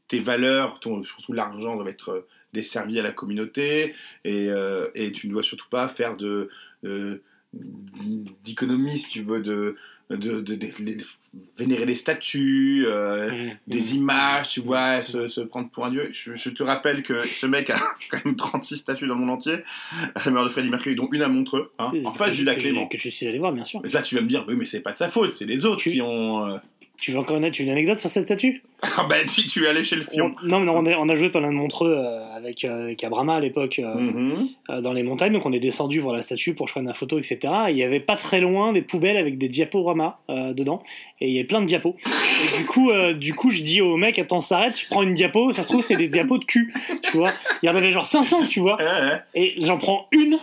tes, valeurs, ton, surtout l'argent, doivent être euh, desservis à la communauté et, et tu ne dois surtout pas faire de d'économie, si tu veux, de, de, de- de- les- vénérer les statues, euh,
Mmh.
des images, tu vois, se, se prendre pour un dieu. Je, je te rappelle que ce mec a quand même 36 statues dans le monde entier, à la mémoire de Freddie Mercury, dont une à Montreux, hein, en face du lac Léman.
Que je suis allé voir, bien sûr.
Mais là, tu vas me dire, oui, mais c'est pas sa faute, c'est les autres
Tu-
qui ont. euh,
Tu veux encore connaître une anecdote sur cette statue?
Ah bah, tu, tu es allé chez le fion.
On- Non, mais on a, on a joué pendant de Montreux euh, avec, euh, avec Abrama à l'époque euh,
Mhm.
euh, dans les montagnes, donc on est descendu voir la statue pour prenne la photo, etc. Et il y avait pas très loin des poubelles avec des diaporamas euh, dedans, et il y avait plein de diapos. Et du coup, du coup, je dis au mec, attends, s'arrête, je prends une diapo, ça se trouve c'est des diapos de cul, tu vois. Il y en avait genre 500, tu vois. Et j'en prends une,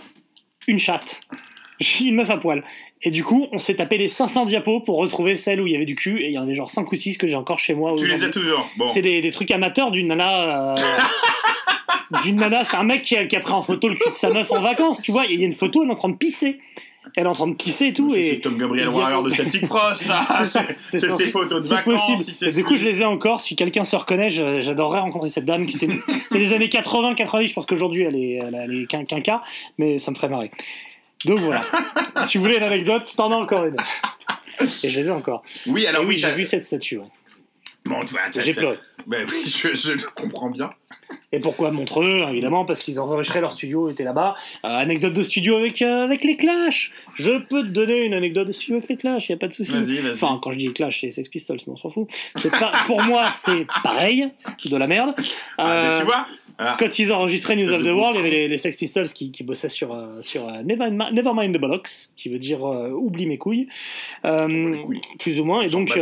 une chatte. Une meuf à poil. Et du coup, on s'est tapé les 500 diapos pour retrouver celle où il y avait du cul, et il y en avait genre 5 ou 6 que j'ai encore chez moi.
Tu les as toujours. Bon.
C'est des, des trucs amateurs d'une nana. euh, d'une nana, c'est un mec qui a, qui a pris en photo le cul de sa meuf en vacances, tu vois. Il y a une photo, elle est en train de pisser. Elle est en train de pisser et tout.
C'est
Et,
Tom Gabriel Warrior de Celtic Frost, ça.
C'est
ses photos de vacances.
possible.
si
du coup, je les ai encore. Si quelqu'un se reconnaît, je- j'adorerais rencontrer cette dame. C'est les années 80, 90. Je pense qu'aujourd'hui, elle est, elle, est quin- quinca, mais ça me ferait marrer. Donc voilà. si vous voulez l'anecdote, t'en as encore une. Et je les ai encore.
Oui,
Et
alors
oui,
oui,
j'ai vu cette statue.
Bon,
J'ai pleuré.
Ben oui, je, je le comprends bien.
Et pourquoi Montreux Évidemment, parce qu'ils enregistraient leur studio, étaient là-bas. Euh, anecdote de studio avec, euh, avec les Clash. Je peux te donner une anecdote de studio avec les Clash, il a pas de souci. Enfin, quand je dis Clash, c'est Sex Pistols, mais on s'en fout. Pas, pour moi, c'est pareil, de la merde.
Ah, mais
Euh,
tu vois, Ah.
quand ils enregistraient News of the World, il y avait les, les Sex Pistols qui, qui bossaient sur, sur euh, Never, Nevermind the Bollocks, qui veut dire oublie mes couilles,
les couilles.
plus ou moins. Et donc,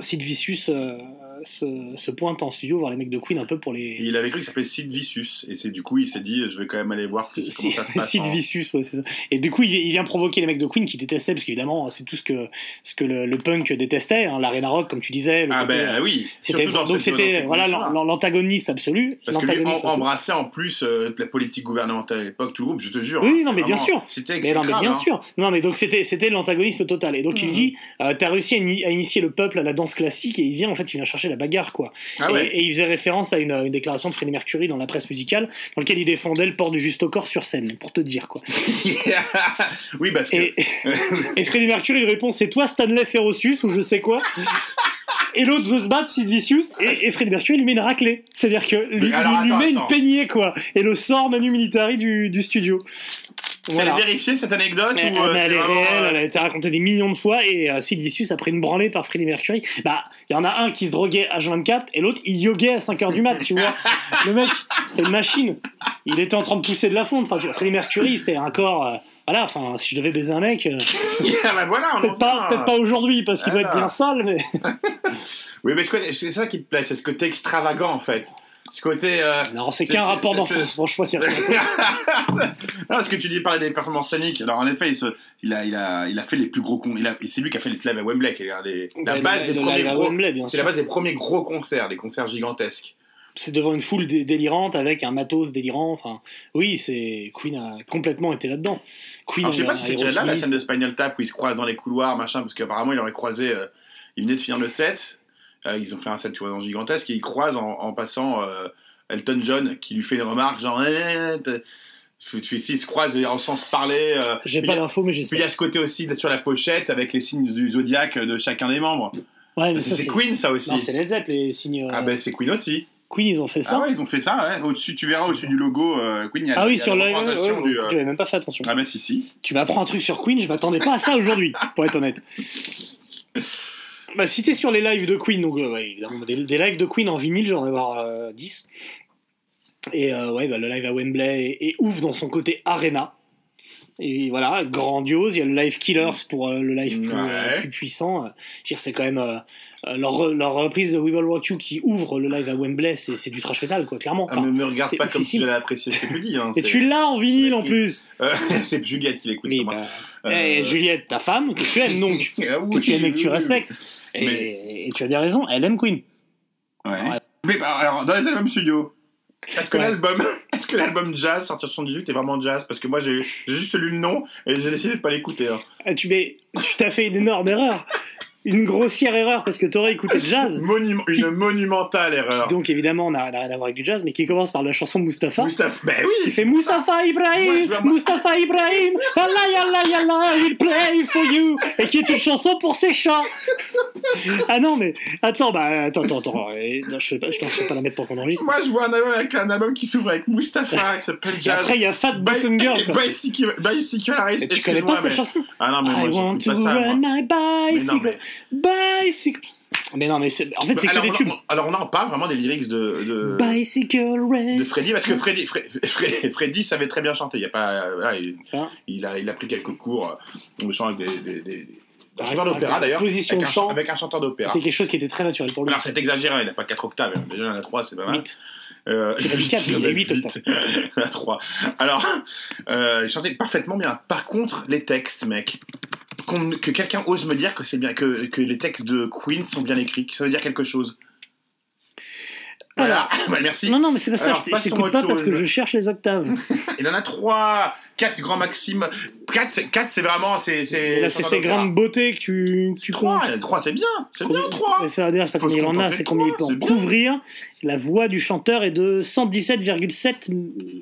Sid Vicious euh, se, se pointe en studio voir les mecs de Queen un peu pour les.
il avait cru qu'il s'appelait Sid Vicious. Et c'est du coup, il s'est dit, je vais quand même aller voir ce que, comment ça se passe.
Sid
en-
Vicious, ouais, c'est ça. Et du coup, il, il vient provoquer les mecs de Queen qui détestaient, parce qu'évidemment, c'est tout ce que, ce que le, le punk détestait, hein, l'arena rock, comme tu disais.
Ah
côté,
ben
euh,
oui.
C'était
Surtout dans
donc c'était voilà l'antagoniste absolu.
Parce que lui en- embrassait en plus euh, la politique gouvernementale à l'époque, tout le groupe, je te jure.
Oui,
hein,
non, mais bien sûr.
C'était
Mais non, mais bien
hein.
sûr. Non, mais donc c'était c'était l'antagonisme total. Et donc il
Mhm.
dit, euh, t'as réussi à initier le peuple à la danse classique et il vient en fait, il vient chercher la bagarre quoi.
Ah
et,
ouais.
et il faisait référence à une, une déclaration de Freddie Mercury dans la presse musicale, dans lequel il défendait le port du juste au corps sur scène, pour te dire quoi.
oui, parce que.
Et, et Freddie Mercury répond, c'est toi Stanley Ferocious ou je sais quoi? Et l'autre veut se battre, Sid Vicious, et, et Freddie Mercury lui met une raclée. C'est-à-dire que lui,
Mais alors,
lui- lui
attends,
met une peignée, quoi. Et le sort Manu Militari du, du studio. Voilà.
vérifié cette anecdote
Mais,
ou euh,
mais elle
c'est
est
vraiment,
réelle,
euh,
elle a été racontée des millions de fois et euh, Sid Vicious a pris une branlée par Freddie Mercury. Bah, il y en a un qui se droguait H24 et l'autre il yoguait à 5h du mat, tu vois. Le mec, c'est une machine. Il était en train de pousser de la fonte. Enfin, Freddie Mercury, c'était un corps. euh, voilà, enfin, si je devais baiser un mec, euh,
Ah bah voilà,
peut-être pas, aujourd'hui parce qu'il doit être bien sale, mais.
Oui, mais c'est ça qui te plaît, c'est ce côté extravagant en fait. Ce côté. euh,
Non, c'est qu'un rapport d'enfance, franchement. a
non, ce que tu dis parler des performances scéniques. Alors en effet, il, se- il a, il a, il a fait les plus gros concerts. Et c'est lui qui a fait les lives à Wembley, qui les- la base des premiers gros. C'est la base des premiers gros concerts, des concerts gigantesques.
C'est devant une foule dé- délirante avec un matos délirant. Enfin, oui, c'est Queen a complètement été là-dedans. Queen.
Alors, je sais pas si c'est là la scène de Spinal Tap où ils se croisent dans les couloirs, machin, parce qu'apparemment il aurait croisé. euh, il venait de finir le set. euh, ils ont fait un set vois, gigantesque et ils croisent en, en passant euh, Elton John qui lui fait une remarque genre. Eh, Ils se croisent en sens parler. euh,
J'ai pas d'infos, mais
Puis il y
j'espère.
a ce côté aussi sur la pochette avec les signes du zodiaque de chacun des membres.
Ouais,
C'est Queen ça aussi.
C'est Led Zepp les signes.
ah ben c'est Queen aussi.
Queen, ils ont fait ça.
Ah ouais, ils ont fait ça. Ouais. Au-dessus, tu verras au-dessus du logo euh, Queen. Il y a,
Ah oui, sur le.
du, euh,
J'avais même pas fait attention.
Ah ben si si.
Tu m'apprends un truc sur Queen, je m'attendais pas à ça aujourd'hui, pour être honnête. Bah, si t'es sur les lives de Queen, donc euh, ouais, évidemment, des, des lives de Queen en vinyle, j'en ai voir euh, 10. Et euh, ouais, bah, le live à Wembley est, est ouf dans son côté arena. Et voilà, grandiose. Il y a le live Killers pour le live plus,
Ouais.
plus puissant. Je veux dire, c'est quand même euh, leur, leur reprise de We Will Rock You qui ouvre le live à Wembley, c'est c'est du trash metal, quoi, clairement.
Ah,
Enfin,
me, me regarde pas comme si
oufissime.
j'allais apprécier ce que tu dis. Hein.
et tu l'as en vinyle en plus.
Euh, c'est Juliette qui l'écoute.
Oui, bah,
Euh,
eh, Juliette, ta femme, que tu aimes donc.
Ah oui,
que tu aimes et que tu respectes. Et,
Mais-
et tu as bien raison, elle aime Queen.
Ouais. Mais bah, alors, dans les albums studio, est-ce que
Ouais.
l'album, est-ce que l'album jazz sorti en 78 est vraiment jazz? Parce que moi j'ai j'ai juste lu le nom et j'ai décidé de pas l'écouter. hein.
Ah, tu tu t'as fait une énorme erreur. Une grossière erreur parce que t'aurais écouté le jazz.
Une monumentale erreur.
Qui donc évidemment n'a n'a rien à voir avec du jazz, mais qui commence par la chanson Mustapha.
Mustapha, ben
Qui
oui.
fait Mustafa
Moi,
Ibrahim, Mustafa Ibrahim, Allah yalla yalla, we'll play for you, et qui est une chanson pour ses chats. Ah non mais attends bah attends attends attends, euh, non, je, je t'en fais pas la mettre pour qu'on enregistre.
Moi je vois un album avec un album qui s'ouvre avec Mustapha qui s'appelle Jazz.
après il y a Fat Bottom Girl.
Bicycle, Bicycle
tu connais pas cette chanson
Ah non, mais moi
I want
j'écoute
to
pas ça.
run
moi.
my
Mais non,
bicycle, bicycle. Mais non mais c'est- en fait c'est que
alors,
des
on-
tubes.
on- alors on en parle vraiment des lyrics de, de,
Bicycle race.
de Freddy parce que Freddy, Fre- Fre- Freddy savait très bien chanter. Il, y a pas, euh, voilà, il, il a, il a pris quelques cours euh, de chant avec des, des, des- chanteur d'opéra
avec
d'ailleurs.
position
avec,
de
un,
chant.
avec un chanteur d'opéra.
C'était quelque chose qui était très naturel pour lui.
Alors c'est exagéré, il n'a pas 4 octaves. hein. Déjà il en a 3, c'est pas mal.
Huit.
Euh,
Il a dit quatre,
il en
il a
a
huit
huit. Il a 3. Alors, euh, il chantait parfaitement bien. Par contre, les textes, mec, qu'on- que quelqu'un ose me dire que c'est bien, que, que les textes de Queen sont bien écrits, que ça veut dire quelque chose. Voilà, Bah, merci.
Non non mais c'est pas ça.
Alors,
je t'écoute pas parce que je cherche les octaves.
Il en a 3, 4 grands maximes. 4, c'est, quatre, c'est vraiment. C'est, c'est,
là c'est ces grandes beautés que tu que tu
3,
comptes.
3 c'est bien, c'est bien 3.
Mais ça veut dire, c'est pas combien il en a, c'est combien il
trois,
peut en couvrir. La voix du chanteur est de 117,7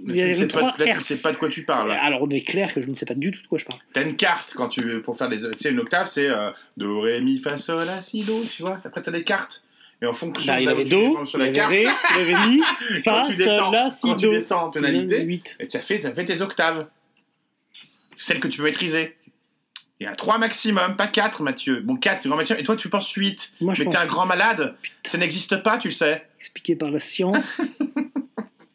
Mais tu ne sais pas,
1,3
peut-être que tu sais
Hz.
pas de quoi tu parles.
Alors on est clair que je ne sais pas du tout de quoi je parle.
T'as une carte quand tu veux, pour faire des. Tu sais, une octave, c'est euh, Do, Ré, Mi, Fa, Sol, La, Si, Do, tu vois. Après, t'as des cartes. Et en fonction
Bah,
de là
avait
tu sur
il
la
avait
carte,
Ré, il avait Mi,
quand
Fa,
tu descends,
La, Si,
quand tu
Do.
descends en tonalité,
8.
et tu as fait, tu fait tes octaves. Celles que tu peux maîtriser. Il y a 3 maximum, pas 4, Mathieu. Bon, 4, c'est grand maximum. Et toi, tu penses 8.
Moi, je
Mais t'es un grand malade. Ça n'existe pas, tu le sais.
expliqué par la science.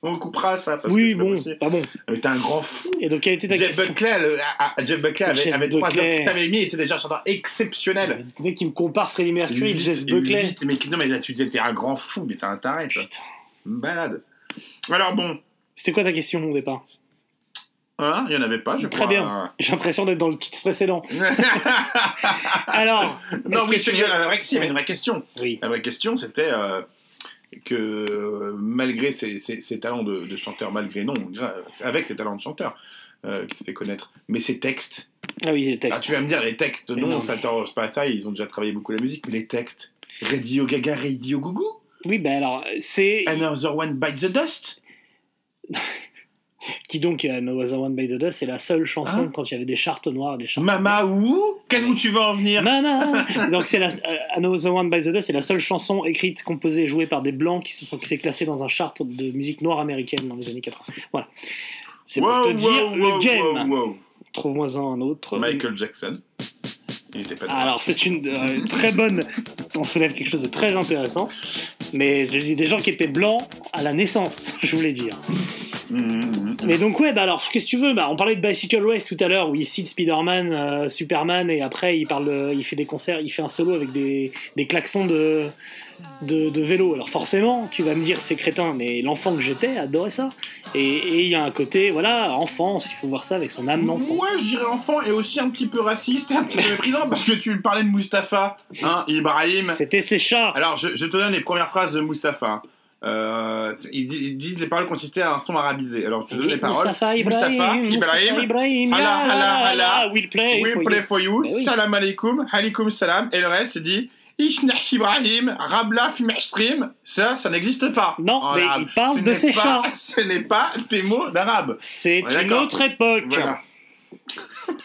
On coupera ça parce
Oui,
que c'est pas
bon, pas bon.
Mais t'es un grand fou.
Et donc, quelle était ta
Jeff
question
Buckley, le- ah, ah, Jeff Buckley avait, avait trois
Buckley.
heures. T'avais mis, et c'est déjà un chanteur exceptionnel.
Le mec qui me compare Freddie Mercury et Jeff Buckley.
mais non, mais là, tu disais, t'es un grand fou, mais t'es un taré, toi.
Putain.
Malade. Alors bon,
C'était quoi ta question au départ?
Hein, il y en avait pas, je
Très
crois.
bien. J'ai l'impression d'être dans le titre précédent. Alors,
non, oui,
que
c'est
tu
vraie, avait une vraie question.
Oui.
La vraie question, c'était euh, que euh, malgré ses, ses- ses talents de, de chanteur, malgré non, avec ses talents de chanteur, euh, qui se fait connaître, mais ses textes.
Ah oui, les
Ah,
textes.
tu vas me dire, les textes,
Mais
non,
non,
ça
mais-
t'arrange pas à ça, ils ont déjà travaillé beaucoup la musique, mais les textes. Radio Gaga, Radio Gugu,
Oui, ben alors, c'est.
Another One Bites the Dust?
Qui donc, euh, No Other One by the Dust, c'est la seule chanson
Hein
quand il y avait des chartes noires, des chartes.
Mama ou Qu'est-ce où tu vas en venir
Mama Donc, c'est la. euh, Another One by the Dust, c'est la seule chanson écrite, composée et jouée par des blancs qui se sont classer dans un chart de musique noire américaine dans les années 80. Voilà. C'est pour
Wow,
te
wow,
dire
wow,
le game. Trouve-moi un autre.
Michael Jackson. Il était pas dedans.
Alors, c'est une euh, très bonne. On soulève quelque chose de très intéressant. Mais je dis des gens qui étaient blancs à la naissance, je voulais dire.
Mhm, mhm.
Mais donc, ouais, bah alors, qu'est-ce que tu veux bah, On parlait de Bicycle Race tout à l'heure, où il cite Spider-Man, euh, Superman, et après, il, parle, il fait des concerts, il fait un solo avec des, des klaxons de, de, de vélo. Alors, forcément, tu vas me dire, c'est crétin, mais l'enfant que j'étais adorait ça. Et il y a un côté, voilà, enfance, il faut voir ça avec son âme d'enfant.
Ouais, je dirais enfant et aussi un petit peu raciste et un petit peu méprisant parce que tu parlais de Mustapha, hein, Ibrahim.
C'était ses chats
Alors, je, je te donne les premières phrases de Mustapha. Euh, ils, di- ils disent les paroles consistaient à un son arabisé. Alors, je te donne les paroles.
Mustafa Ibrahim,
Mustafa Ibrahim. Hala,
la,
hala.
la, we'll play for
play
you.
for you.
Ben oui.
Salam alaikum. Alaikum salam. Et le reste, c'est dit. Ishnah Ibrahim, Rabla Fimestrim, ça, ça n'existe pas.
Non,
en
mais
arabe.
il parle
Ce
de ses
pas-
chats.
Ce n'est pas des mots d'arabe.
C'est
Ouais,
une autre époque.
Voilà.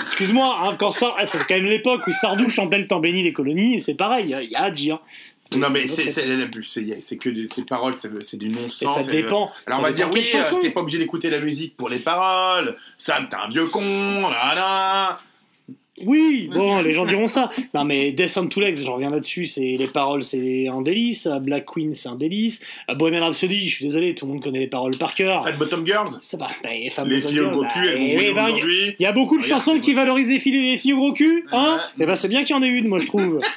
Excuse-moi, hein, quand ça, ah, c'est quand même l'époque où Sardou chantait le temps béni des colonies, c'est pareil, il y a- à dire.
Non, mais c'est que des- ces paroles, c'est du
Et
non-sens.
ça dépend.
Alors
ça
on va dire oui, euh, t'es pas obligé d'écouter la musique pour les paroles. Sam, t'es un vieux con. Là, là.
Oui, bon, les gens diront ça. Non, mais Death on Two Legs, j'en reviens là-dessus, c'est les paroles, c'est un délice. Black Queen, c'est un délice. Bohemian Rhapsody, je suis désolé, tout le monde connaît les paroles par cœur.
Fat Bottom Girls.
Ça va, bah, les femmes
Les
Bottom
filles au gros
bah,
cul, elles vont
eh, bah,
aujourd'hui.
Il y a beaucoup de chansons qui valorisent les filles, les filles au gros cul, hein. Et ben c'est bien qu'il y en ait une, moi je trouve.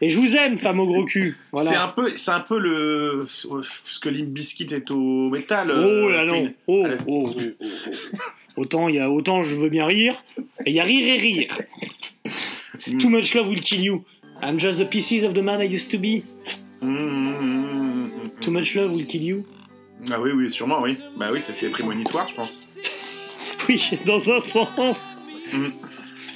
Et je vous aime, femme au gros cul. Voilà.
C'est un peu, c'est un peu le ce que Limp Bizkit est au métal.
Oh
euh,
là non.
Queen.
Oh, oh, oh, oh, oh. Autant il y a autant je veux bien rire et il y a rire et rire.
Mm.
Too much love will kill you. I'm just the pieces of the man I used to be.
Mmh, mmh.
Too much love will kill you.
Ah oui, oui, sûrement, oui. Bah oui, c'est- c'est prémonitoire, je pense.
Oui, dans un sens.
Mm.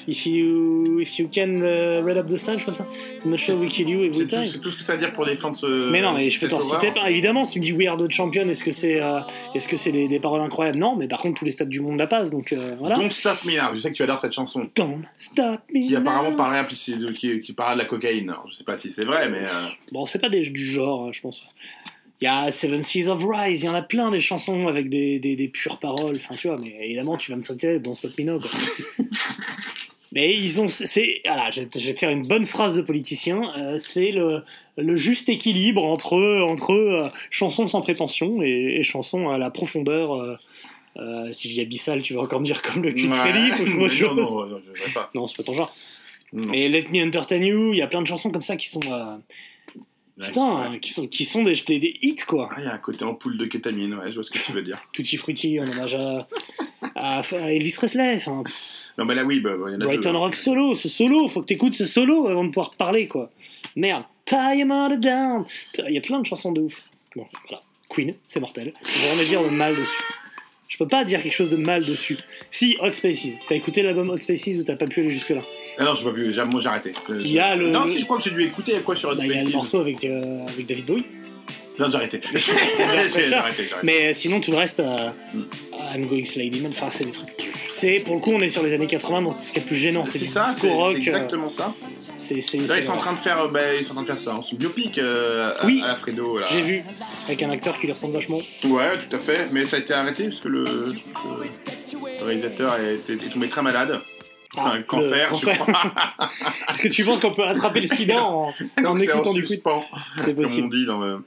If you if you can uh, read up the sign, je crois ça. Too much love will kill you every
C'est tout,
time.
c'est tout ce que t'as à dire pour défendre ce.
Mais non, mais je peux t'en citer. Évidemment, si tu me dis We Are the Champion, est-ce que c'est euh, est-ce que c'est des, des paroles incroyables? Non, mais par contre, tous les stades du monde la passent, donc euh, voilà.
Don't Stop Me Now. Je sais que tu adores cette chanson.
Don't stop me
Qui apparemment parlerait implicite, qui, qui parle de la cocaïne. Alors, je sais pas si c'est vrai, mais. euh,
Bon, c'est pas des, du genre, hein, je pense. Il y a Seven Seas of Rise, il y en a plein des chansons avec des, des, des pures paroles, enfin tu vois, mais évidemment tu vas me sauter dans Stop Me Now, quoi. mais ils ont, c'est, voilà, je, vais te- je vais te faire une bonne phrase de politicien, euh, c'est le, le juste équilibre entre, entre euh, chansons sans prétention et, et chansons à la profondeur. euh, si je dis abyssal, tu vas encore me dire comme le cul de
ouais.
Que je trouve autre chose.
non, non, non, je pas.
Non, c'est pas ton genre.
Non.
Mais Let Me Entertain You, il y a plein de chansons comme ça qui sont.
Ouais.
Putain, hein, qui sont, qui sont des, des, des hits quoi.
Ah, il y a un côté ampoule de kétamine, ouais, je vois ce que tu veux dire.
Tutti Frutti, on hommage à, à, à Elvis Presley. Enfin,
Non, mais là, oui, bah, il y en a
Brighton
deux.
Rock solo, ce solo, faut que t'écoutes ce solo avant de pouvoir parler quoi. Merde. Tie your mother down. Il y a plein de chansons de ouf. Bon, voilà. Queen, c'est mortel. Je vais jamais dire de mal dessus. Je peux pas dire quelque chose de mal dessus. Si, Hot Spaces. T'as écouté l'album Hot Spaces ou t'as pas pu aller jusque-là?
Ah non, je vois plus, j'ai moi j'ai arrêté.
Il y a le-
Non,
le-
si, je crois que j'ai dû écouter quoi sur Hot
Bah, Il y a le
Spaces.
morceau avec, euh, avec David Bowie.
Non, j'ai arrêté. j'ai arrêté, j'ai arrêté.
Mais sinon, tout le reste, euh. I'm Going Man, enfin, c'est des trucs. C'est, pour le coup, on est sur les années 80, donc ce qui est plus gênant, c'est
ça, c'est
rock.
c'est
euh,
exactement ça.
c'est, c'est,
Là,
c'est-
ils sont en train de faire, euh, bah, ils sont en train de faire ça, son biopic euh, à,
Oui.
à Fredo. Là.
J'ai vu, avec un acteur qui lui ressemble vachement.
Ouais, tout à fait, mais ça a été arrêté parce que le, le réalisateur est, est tombé très malade.
Ah,
un cancer, je crois.
Est-ce que tu penses qu'on peut attraper le sida en, en écoutant
en
du coup
suspens,
C'est
comme on
possible.
dit dans le.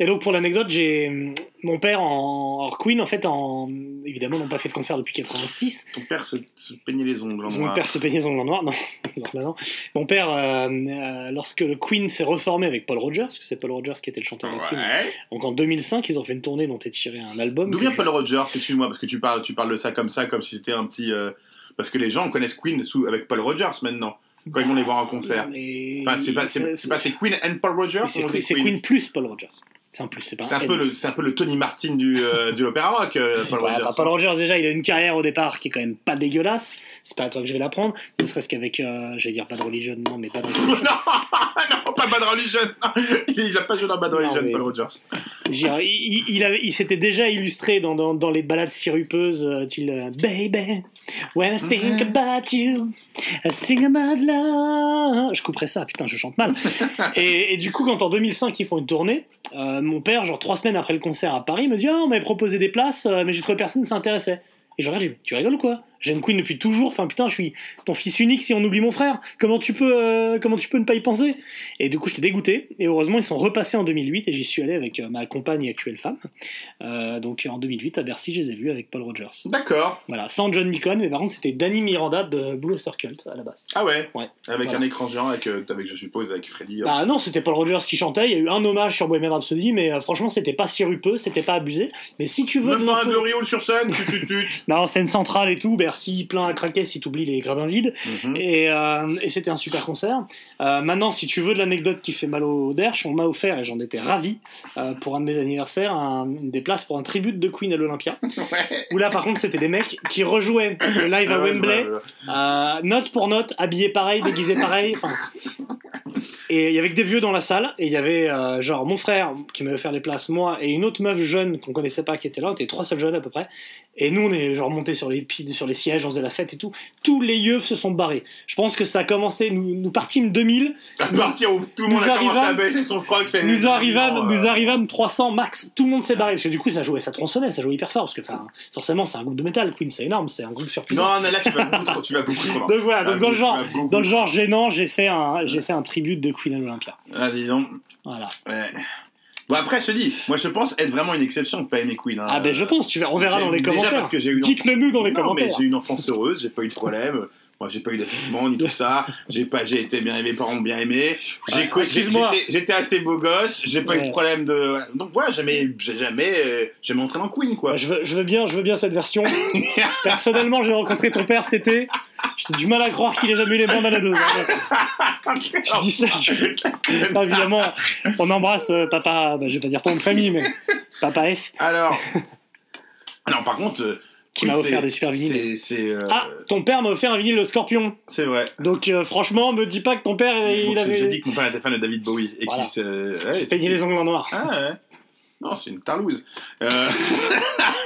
Et donc pour l'anecdote, j'ai mon père en alors, Queen en fait en évidemment n'ont pas fait de concert depuis 86.
Ton père se, se peignait les ongles en
Mon
noir.
père se peignait les ongles en noir. Non, non, non, non. Mon père, euh, euh, lorsque le Queen s'est reformé avec Paul Rogers, parce que c'est Paul Rogers qui était le chanteur de Queen.
Ouais.
Donc en 2005, ils ont fait une tournée dont est tiré un album.
D'où vient Paul Rogers Excuse-moi, parce que tu parles, tu parles de ça comme ça, comme si c'était un petit. euh, Parce que les gens connaissent Queen sous, avec Paul Rogers maintenant, quand ils vont les voir en concert.
Mais-
Enfin, c'est pas, c'est, Queen and Paul Rogers
c'est Queen, c'est Queen plus Paul Rogers. C'est un plus, pas
peu le, c'est un peu le Tony Martin du, euh, de l'opéra rock, euh, Paul
Ouais,
Rogers.
enfin, Paul Rogers, déjà, il a une carrière au départ qui est quand même pas dégueulasse. C'est pas à toi que je vais l'apprendre. Ne serait-ce qu'avec, euh, j'allais dire Bad Religion, non, mais Bad Religion.
non, pas Bad Religion. Il a pas joué dans Bad
Non,
Religion,
mais-
Paul Rogers.
Dire, il, il, il il s'était déjà illustré dans, dans, dans les balades sirupeuses, euh, style euh, Baby, when I think about you, I sing about love. Je couperais ça, putain, je chante mal. et, et du coup, quand en 2005 ils font une tournée, euh, mon père, genre trois semaines après le concert à Paris, me dit Ah, on m'avait proposé des places, euh, mais j'ai trouvé personne qui s'intéressait. Et je regarde, je dis Tu rigoles ou quoi? J'aime Queen depuis toujours, enfin putain, je suis ton fils unique si on oublie mon frère. Comment tu peux, euh, comment tu peux ne pas y penser? Et du coup, j'étais dégoûté. Et heureusement, ils sont repassés en 2008 et j'y suis allé avec euh, ma compagne et actuelle femme. Euh, donc en 2008, à Bercy, je les ai vus avec Paul Rogers.
D'accord.
Voilà, sans John Deacon, mais par contre, c'était Danny Miranda de Blue Oyster Cult à la base.
Ah ouais,
Ouais.
Avec
Voilà.
un écran géant, avec, euh, avec, je suppose, avec Freddy. euh.
Bah non, c'était Paul Rogers qui chantait. Il y a eu un hommage sur Bohemian Rhapsody, mais euh, franchement, c'était pas sirupeux, c'était pas abusé. Mais si tu veux.
Même pas un Glory Hall sur scène, tut, tut, tut.
Non, scène centrale et tout, Bercy plein à craquer si t'oublies les gradins vides.
Mhm.
Et, euh, et c'était un super concert. Euh, maintenant, si tu veux de l'anecdote qui fait mal au derche, on m'a offert, et j'en étais ravi, euh, pour un de mes anniversaires, un- des places pour un tribute de Queen à l'Olympia.
Ouais.
Où là, par contre, c'était des mecs qui rejouaient le live à
Ah
Wembley, note pour note, habillés pareil, déguisés pareil. Et il y avait que des vieux dans la salle, et il y avait euh, genre mon frère qui m'avait offert les places, moi, et une autre meuf jeune qu'on connaissait pas qui était là, on était trois seuls jeunes à peu près. Et nous, on est genre montés sur les, sur les sièges, on faisait la fête et tout. Tous les yeux se sont barrés. Je pense que ça a commencé, nous, nous partîmes 2000,
À partir où tout le monde
nous
a commencé
arrivâmes-
à baisser son froc, c'est.
nous arrivâmes,
Euh,
nous arrivâmes 300 max, tout le monde s'est barré, parce que du coup, ça jouait, ça tronçonnait, ça jouait hyper fort, parce que forcément, c'est un groupe de métal, Queen, c'est énorme, c'est un groupe surpuissant.
Non, mais là, tu vas beaucoup trop, tu vas beaucoup trop loin.
Donc voilà,
Ah,
donc dans le genre,
vas beaucoup
dans le genre gênant, j'ai fait un, j'ai fait un tribute de Queen à l'Olympia.
Ah, dis donc.
Voilà.
Ouais. Bon, après, je te dis, moi, je pense être vraiment une exception de pas aimer Queen. hein.
Ah ben je pense, tu verras, on verra dans les
déjà
commentaires.
parce que j'ai eu
Dites-le nous dans les
non, mais
commentaires.
j'ai eu une enfance heureuse, j'ai pas eu de problème. Moi, j'ai pas eu d'attachement ni tout ça. J'ai pas, j'ai été bien aimé, parents m'ont bien aimé. J'ai,
excuse-moi.
j'étais, assez beau gosse. J'ai pas eu de problème de. Donc voilà, jamais, j'ai jamais, euh, jamais entré dans Queen quoi.
Je veux, je veux bien, je veux bien cette version. Personnellement, j'ai rencontré ton père cet été. J'ai du mal à croire qu'il ait jamais eu les bandes à la dose. Je dis ça. je- Non, évidemment, on embrasse euh, papa. bah, je vais pas dire ton nom de famille, mais papa F.
Alors, alors par contre, euh,
Qui m'a offert des super vinyles.
C'est, c'est, euh,
Ah, ton père m'a offert un vinyle le Scorpion.
c'est vrai.
Donc euh, franchement, me dis pas que ton père il,
J'ai
avait.
dit que mon père était fan de David Bowie et
Voilà.
qui se. ouais,
Il les ongles en noir.
Ah ouais. Non, c'est une tarlouse. Euh,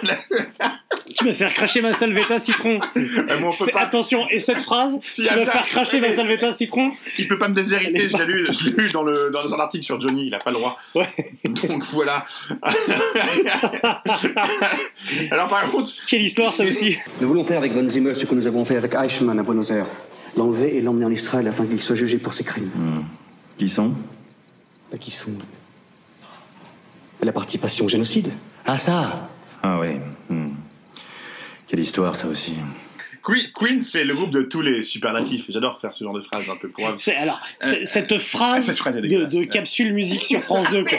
Tu vas faire cracher ma salvetta citron.
euh, moi, on peut
C'est-
pas.
Attention, et cette phrase,
Si,
tu vas faire cracher ma salvetta citron.
Il peut pas me déshériter, je l'ai lu, je l'ai lu dans, le, dans un article sur Johnny, il a pas le droit.
Ouais.
Donc voilà. Alors par contre,
Quelle histoire ça aussi.
Nous voulons faire avec Von Zimmer ce que nous avons fait avec Eichmann à Buenos Aires. L'enlever et l'emmener en Israël afin qu'il soit jugé pour ses crimes.
Qui sont?
Bah, qui sont? La participation au génocide.
Ah ça Ah oui. hmm. Quelle histoire ça aussi.
Queen, Queen, c'est le groupe de tous les superlatifs. J'adore faire ce genre de phrase un peu pour
C'est alors c'est- cette phrase,
cette phrase est
de, de capsule musique sur France 2 quoi.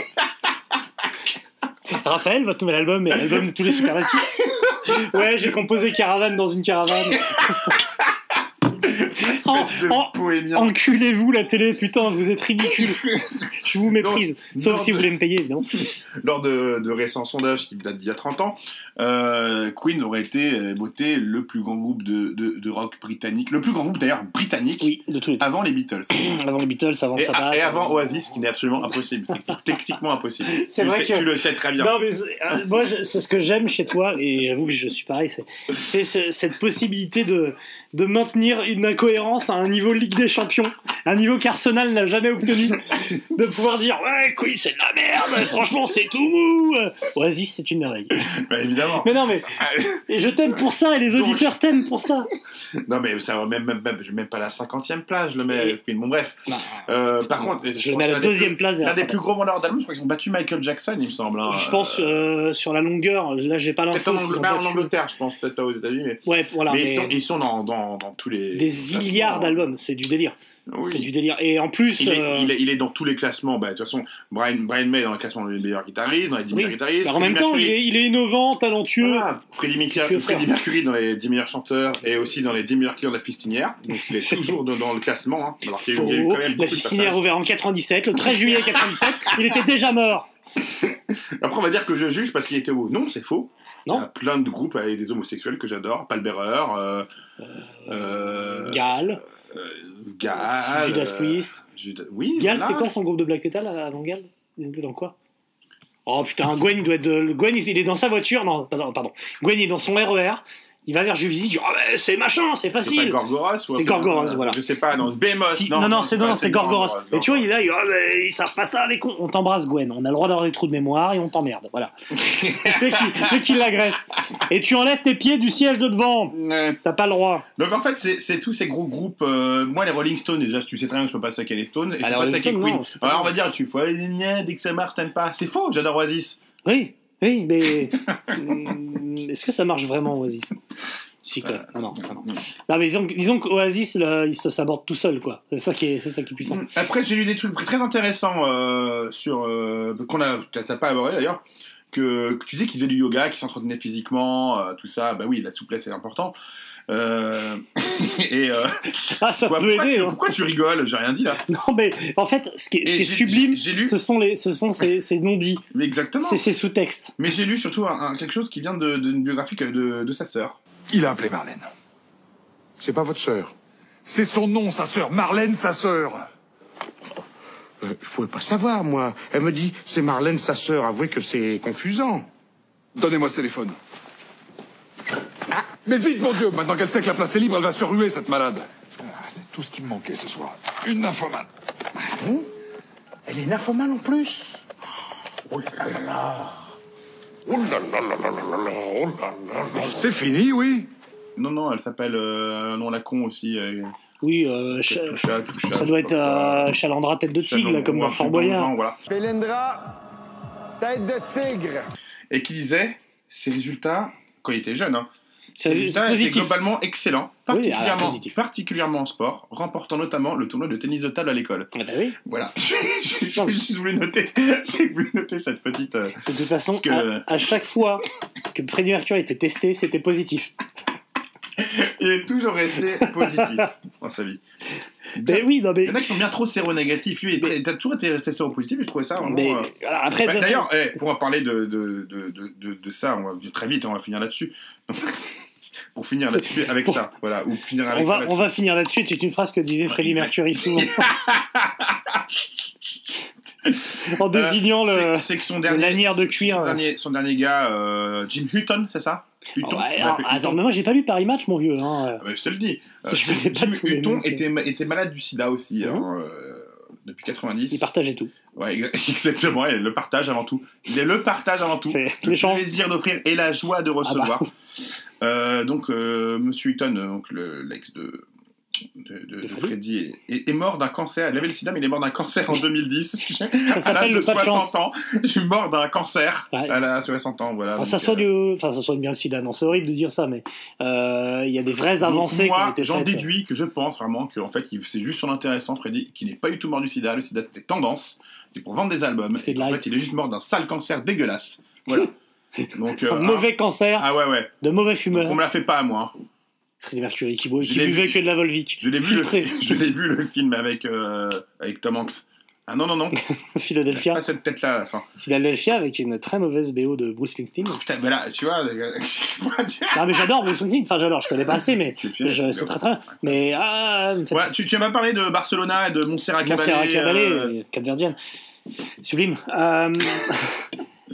Raphaël, votre nouvel album est l'album de tous les superlatifs. Ouais, j'ai composé Caravane dans une caravane. En-. Enculez-vous la télé, putain, vous êtes ridicule. Je vous méprise. Sauf si vous voulez me payer, évidemment.
Lors de, de récents sondages qui datent d'il y a 30 ans, euh, Queen aurait été euh, voté le plus grand groupe de, de, rock britannique, le plus grand groupe d'ailleurs britannique
Oui, de tous les temps.
avant les Beatles.
Avant les Beatles, avant
Et,
Sabbath.
et avant Oasis, ce qui n'est absolument impossible, techniquement- impossible.
C'est
tu, le
vrai
sais,
que-
tu le sais très bien.
Non, mais euh, moi, c'est ce que j'aime chez toi, et j'avoue que je suis pareil, c'est- c'est ce- cette possibilité de, de maintenir une incohérence à un niveau Ligue des Champions, un niveau qu'Arsenal n'a jamais obtenu, de pouvoir dire ouais, oui, c'est de la merde, franchement, c'est tout mou. Oasis, c'est une merveille.
Bah, évidemment.
Mais non, mais et je t'aime pour ça et les auditeurs t'aiment pour ça.
Non, mais ça va même, même, même, même pas la cinquantième place, je le mets. Bon, bref. Euh, par contre,
je mets la deuxième place.
L'un des plus gros vendeurs d'albums, je crois qu'ils ont battu Michael Jackson, il me semble. hein.
Je pense euh, sur la longueur, là j'ai pas
Peut-être
l'info.
Angleterre, en. Angleterre, je pense, peut-être pas aux États-Unis, mais.
Ouais, voilà.
mais
mais
ils sont, ils sont dans, dans, dans tous les.
Des. Milliards d'albums, c'est du délire.
Oui.
C'est du délire. Et en plus,
Il est,
euh,
il, est, il est dans tous les classements. Bah, de toute façon, Brian, Brian May est dans le classement des meilleurs guitaristes, dans les 10
oui.
meilleurs guitaristes.
Alors, en même temps, il est, il est innovant, talentueux.
Voilà. Freddie, Mercury, Freddie Mercury dans les 10 meilleurs chanteurs et aussi dans les 10 meilleurs clients de la fistinière. Donc il est toujours dans, dans le classement. Hein. Alors qu'il y a eu- quand même
La Fistinière ouvert en 97, le 13 juillet 97, il était déjà mort.
Après, on va dire que je juge parce qu'il était haut. Non, c'est faux.
Non.
Il y a plein de groupes avec des homosexuels que j'adore. Palbearer, euh, euh, euh, Gal,
Judas
euh,
Priest.
Judas- Oui,
Gal,
voilà.
c'était quoi son groupe de black metal avant Gal? Il était dans quoi? Oh putain, Gwen, il doit être. de- Gwen, il est dans sa voiture. Non, pardon, pardon. Gwen, il est dans son RER. Il va vers Juvisy, il dit Oh, mais c'est machin, c'est
C'est
facile.
Gorgoros ou
C'est
euh,
voilà.
Je sais pas, non, c'est Behemoth.
Si- non, non, c'est non, c'est Gorgoros. Mais tu vois, il est là, il Ah, mais ils savent pas ça, les cons. On t'embrasse, Gwen. On a le droit d'avoir des trous de mémoire et on t'emmerde. Voilà. Dès qu'il l'agresse. Et tu enlèves tes pieds du siège de devant.
Ouais.
T'as pas le droit.
Donc en fait, c'est c'est tous ces gros groupes. euh, moi, les Rolling Stones, déjà, tu sais très bien que je peux pas saquer les Stones. Et je
Ah,
peux pas saquer Queen.
c'est
Alors on va dire, tu fais, gna, dès que ça marche, t'aimes pas. C'est faux, j'adore Oasis.
Oui, oui, mais. Hum, Est-ce que ça marche vraiment, Oasis? Si, quoi. Non, non, non, non. Non, mais disons, qu'Oasis, il se s'aborde tout seul, quoi. C'est ça qui est, c'est ça qui est puissant.
Après, j'ai lu des trucs très intéressants euh, sur. euh, qu'on a. T'as pas abordé d'ailleurs. Que, que tu disais qu'ils faisaient du yoga, qu'ils s'entretenaient physiquement, euh, tout ça. Bah oui, la souplesse est important. Euh, et euh,
Ah, ça
quoi,
peut
pourquoi,
aider.
tu,
hein.
pourquoi tu rigoles? J'ai rien dit là.
Non, mais en fait, ce qui est, ce
Et
qui est
j'ai-
sublime,
lu-
ce sont, les, ce sont ces, ces non-dits,
Mais exactement.
c'est ces sous-textes.
Mais j'ai lu surtout un- un- quelque chose qui vient de- d'une biographie de sa sœur.
Il a appelé Marlène. C'est pas votre sœur. C'est son nom, sa sœur. Marlène, sa sœur. Euh, je pouvais pas savoir, moi. Elle me dit, c'est Marlène, sa sœur. Avouez que c'est confusant. Donnez-moi ce téléphone. Mais vite, mon Dieu Maintenant qu'elle sait que la place est libre, elle va se ruer, cette malade. Ah, c'est tout ce qui me manquait ce soir. Une nymphomane. Ah bon? Elle est nymphomane en plus? Oh là là là Oh là là là là là là là Oh là là là C'est fini, oui
Non, non, elle s'appelle euh, un nom à la con aussi. euh,
Oui, euh, Cha-
Toucha, Toucha,
ça doit
je
être euh, Chalandra tête de tigre, là, comme dans
un
Fort Boyard.
voilà.
Pélindra, tête de tigre.
Et qui disait, ses résultats, quand il était jeune, hein,
C'est-
globalement
Oui,
particulièrement,
ah,
particulièrement en sport, remportant notamment le tournoi de tennis de table à l'école.
Ah bah oui.
Voilà, j'ai juste voulu noter, j'ai voulu noter cette petite... euh,
De toute façon,
que-
à, à chaque fois que Freddie Mercury était testé, c'était positif.
Il est toujours resté positif dans sa vie.
Mais oui, non, mais.
Il y en a qui sont bien trop séronégatifs. Lui, très- t'as toujours été resté séropositif et je trouvais ça vraiment...
mais
euh,
après,
Bah, D'ailleurs, eh, pour en parler de, de, de, de, de- de ça, on va très vite, on va finir là-dessus. Pour finir là-dessus avec ça, voilà, ou finir avec
on
ça
va, on va finir là-dessus. C'est une phrase que disait Freddie. Mercury souvent. en désignant
Euh,
le.
c'est- que son dernier,
lanière de cuir,
Son
euh.
dernier, son dernier gars, euh, Jim Hutton, c'est ça? Hutton?
Ouais,
On
alors,
l'appelle
attends,
Hutton.
mais moi j'ai pas lu Paris Match, mon vieux. hein.
Ah bah, je te le dis. Euh,
Je connais pas
Jim Hutton était, était malade du sida aussi, hein, euh, depuis 90.
Il partageait tout.
Ouais, exactement, et le partage avant tout. Il est le partage avant tout. Le plaisir d'offrir et la joie de recevoir.
Ah
Euh, donc, euh, Monsieur Hutton, euh, donc le- l'ex de, de, de- de
Freddy.
Est, est mort d'un cancer. Il avait le sida, mais il est mort d'un cancer en 2010.
Ça
à l'âge
s'appelle
de
le de
60
chance.
ans. Il est mort d'un cancer
Ouais.
à la 60 ans. Voilà. Donc,
ça soigne,
euh,
enfin, ça soigne bien le sida. Non, c'est horrible de dire ça, mais euh, il y a des vraies avancées
moi, j'en déduis que je pense vraiment qu'en fait, c'est juste son intéressant, Freddy, qui n'est pas du tout mort du sida. Le sida, c'était tendance. C'était pour vendre des albums.
C'était
Et
de
en fait, il est juste mort d'un sale cancer dégueulasse. Voilà. Donc, euh,
Un mauvais cancer,
Ah ouais, ouais.
de mauvais
Donc,
fumeurs.
on me la fait pas à moi. hein.
Freddie Mercury qui, qui buvait
vu-
que de la Volvic.
Je l'ai vu, le, vu film avec, euh, avec Tom Hanks. Ah non, non, non.
Philadelphia.
Pas cette tête-là à la fin.
Philadelphia avec une très mauvaise BO de Bruce Springsteen.
Putain, mais là, tu vois.
Non mais j'adore Bruce Springsteen, enfin j'adore, je connais pas assez mais c'est très très bien. Mais ah,
Ouais, tu, tu m'as parlé de Barcelona et de Montserrat Caballé.
Montserrat Caballé,
euh,
capverdienne. Sublime. Euh,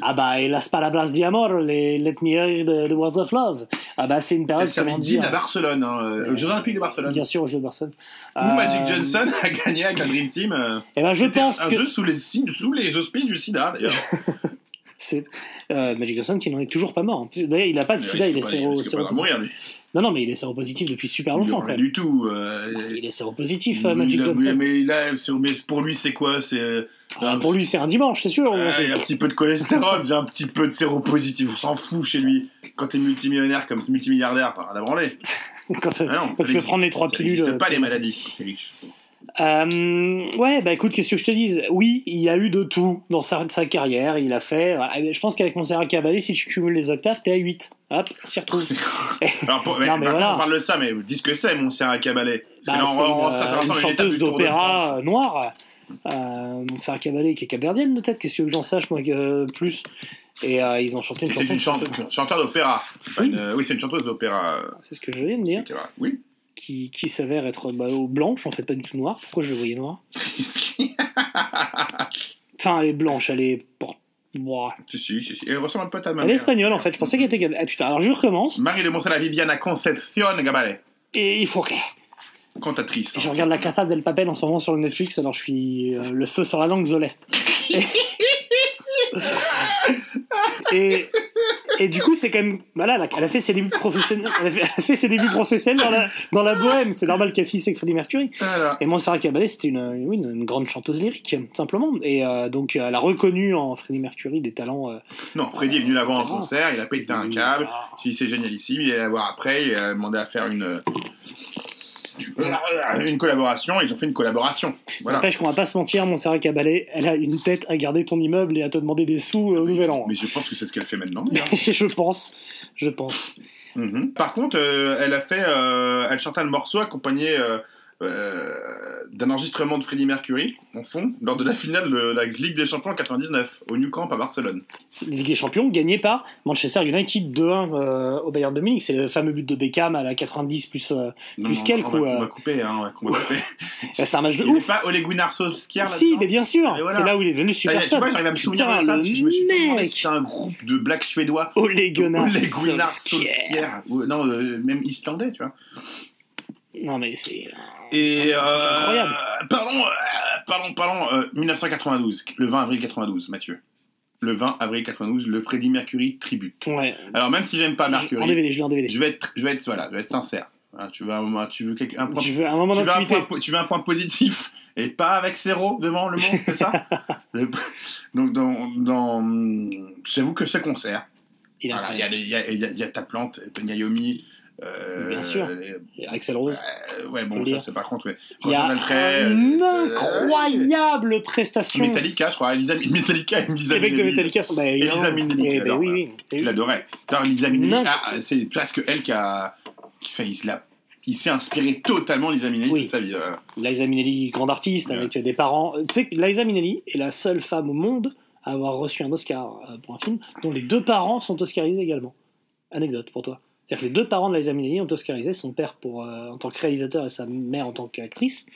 Ah bah, et Las Palabras de Amor, les Let Me Hear de, de Words of Love. Ah bah, c'est une période,
Dean
dire,
à Barcelone, hein, euh, aux Jeux Olympiques de Barcelone.
bien sûr, au jeu de Barcelone.
Où
Euh,
Magic Johnson a gagné avec la Dream Team. euh,
Eh ben, je
c'était
pense
un
que
jeu sous les, sous les auspices du sida, d'ailleurs.
c'est euh, Magic Johnson qui n'en est toujours pas mort. D'ailleurs, il a pas de sida, il est séro,
Il risque pas
séropositif.
mourir, lui.
Non, non, mais il est séropositif depuis super longtemps, même.
du tout. euh,
Il est séropositif, euh, Magic Johnson.
mais, mais pour lui, c'est quoi? C'est euh,
Ah, pour lui, c'est un dimanche, c'est sûr.
Il y a un petit peu de cholestérol, il y a un petit peu de séropositif, on s'en fout chez lui. Quand t'es multimillionnaire comme ce multimilliardaire, t'as rien à branler.
quand,
Ah non,
quand
ça
tu peux
n'existe-
prendre les trois
ça
pilules. euh,
pas les maladies, les riches.
Euh, ouais, bah écoute, qu'est-ce que je te dise? Oui, il y a eu de tout dans sa, sa carrière. Il a fait. voilà, Je pense qu'avec Montserrat Caballé, si tu cumules les octaves, t'es à 8. Hop, s'y retrouve.
Alors, pour- mais,
Non, mais
par contre,
voilà.
on parle de ça, mais dis ce que c'est, mon Serra Cabalet. Parce
Bah,
que là, on
c'est
va- on-
une,
ça, ça
euh, chanteuse
de
d'opéra euh, noire. Euh, Montserrat Caballé, qui est capverdienne, peut-être. Qu'est-ce que j'en sache, moi, que- plus? Et euh, ils ont chanté une
C'est
chanson.
une chan- chanteur d'opéra. Enfin,
Oui.
une- euh, Oui, c'est une chanteuse d'opéra. euh,
C'est ce que je viens de dire.
Oui.
Qui, qui s'avère être bah, blanche, en fait, pas du tout noire. Pourquoi je le voyais noir? Enfin, elle est blanche, elle est. Bon, Ouah.
si, si, si, si. Elle ressemble un peu à ta maman.
Elle est espagnole, en fait. Je pensais qu'elle était. Ah putain, alors je recommence.
Marie de Montserrat Viviana Concepción Gabalet.
Et il faut que.
Cantatrice.
Je regarde la Casa del Papel en ce moment sur le Netflix, alors je suis euh, le feu sur la langue. Et, et du coup, c'est quand même. Voilà, elle a- elle a fait ses débuts professionnels, elle a fait, elle a fait ses débuts professionnels dans la, dans la bohème. C'est normal qu'elle fisse avec Freddie Mercury.
Voilà.
Et Montserrat Caballé, c'était une, oui, une, une grande chanteuse lyrique, simplement. Et euh, donc, elle a reconnu en Freddie Mercury des talents. euh,
Non, Freddy est venu la voir en concert, il a pété un câble. Si c'est génialissime, il est allé la voir après, il a demandé à faire une. Une collaboration, ils ont fait une collaboration. Voilà.
N'empêche qu'on va pas se mentir, Montserrat Caballé, elle a une tête à garder ton immeuble et à te demander des sous euh, au nouvel an.
Mais je pense que c'est ce qu'elle fait maintenant.
je pense, je pense.
Mhm. Par contre, euh, elle a fait, euh, elle chantait le morceau accompagné euh, euh, d'un enregistrement de Freddie Mercury en fond lors de la finale de la Ligue des Champions en 99 au New Camp à Barcelone.
Ligue des Champions gagnée par Manchester United 2-1 euh, au Bayern de Munich. C'est le fameux but de Beckham à la 90 plus, euh,
Non,
plus quelques.
on, va,
euh,
on va couper, hein, couper.
c'est un match de
Il
ouf.
pas Ole Gunnar Solskjaer là
Si, mais bien sûr.
Voilà.
C'est là où il est
est,
super
tu
sub.
vois, j'arrive à me souvenir de ça,
le
parce que je me suis toujours demandé
mec.
si c'était un groupe de black suédois.
Ole Gunnar
Ole Gunnar
Solskjaer.
Solskjaer. Ou, non, euh, même islandais, tu vois.
Non mais c'est.
Et euh,
Incroyable.
Parlons, parlons, parlons. euh, 1992, le 20 avril 92, Mathieu. Le 20 avril 92, le Freddie Mercury tribute.
Ouais.
Alors même si j'aime pas Mercury,
En DVD, je en DVD.
je vais être, je vais être, voilà, je vais être sincère. Hein, tu veux un, moment- tu veux quelque- un point,
Tu veux un moment
tu veux un
d'activité.
point, po- tu veux un point positif et pas avec zéro devant le mot, c'est ça Le- Donc dans, dans, j'avoue que ce concert,
Il
voilà, y a, y, a, il y a- y a ta plante, Tony Iommi. Euh,
Bien sûr.
les-
Axel Rose.
euh, ouais, bon, ça c'est par contre, ouais.
Il y a une
euh,
incroyable prestation.
Metallica, je crois. Elisa, Metallica et Elisa
Les mecs de. Metallica sont. Bah,
Elisa. Minnelli, l'adore,
oui, oui.
Je l'adorais. Elisa Minnelli, ah, c'est presque elle qui a. Qui fait, il, il s'est inspiré totalement Elisa Minnelli
Oui.
toute sa vie. euh.
Liza Minnelli, grande artiste,
Ouais.
avec des parents. Tu sais que Liza Minnelli est la seule femme au monde à avoir reçu un Oscar euh, pour un film dont les deux parents sont oscarisés également. Anecdote pour toi. C'est-à-dire que les deux parents de Liza Minnelli ont oscarisé, son père pour, euh, en tant que réalisateur et sa mère en tant qu'actrice.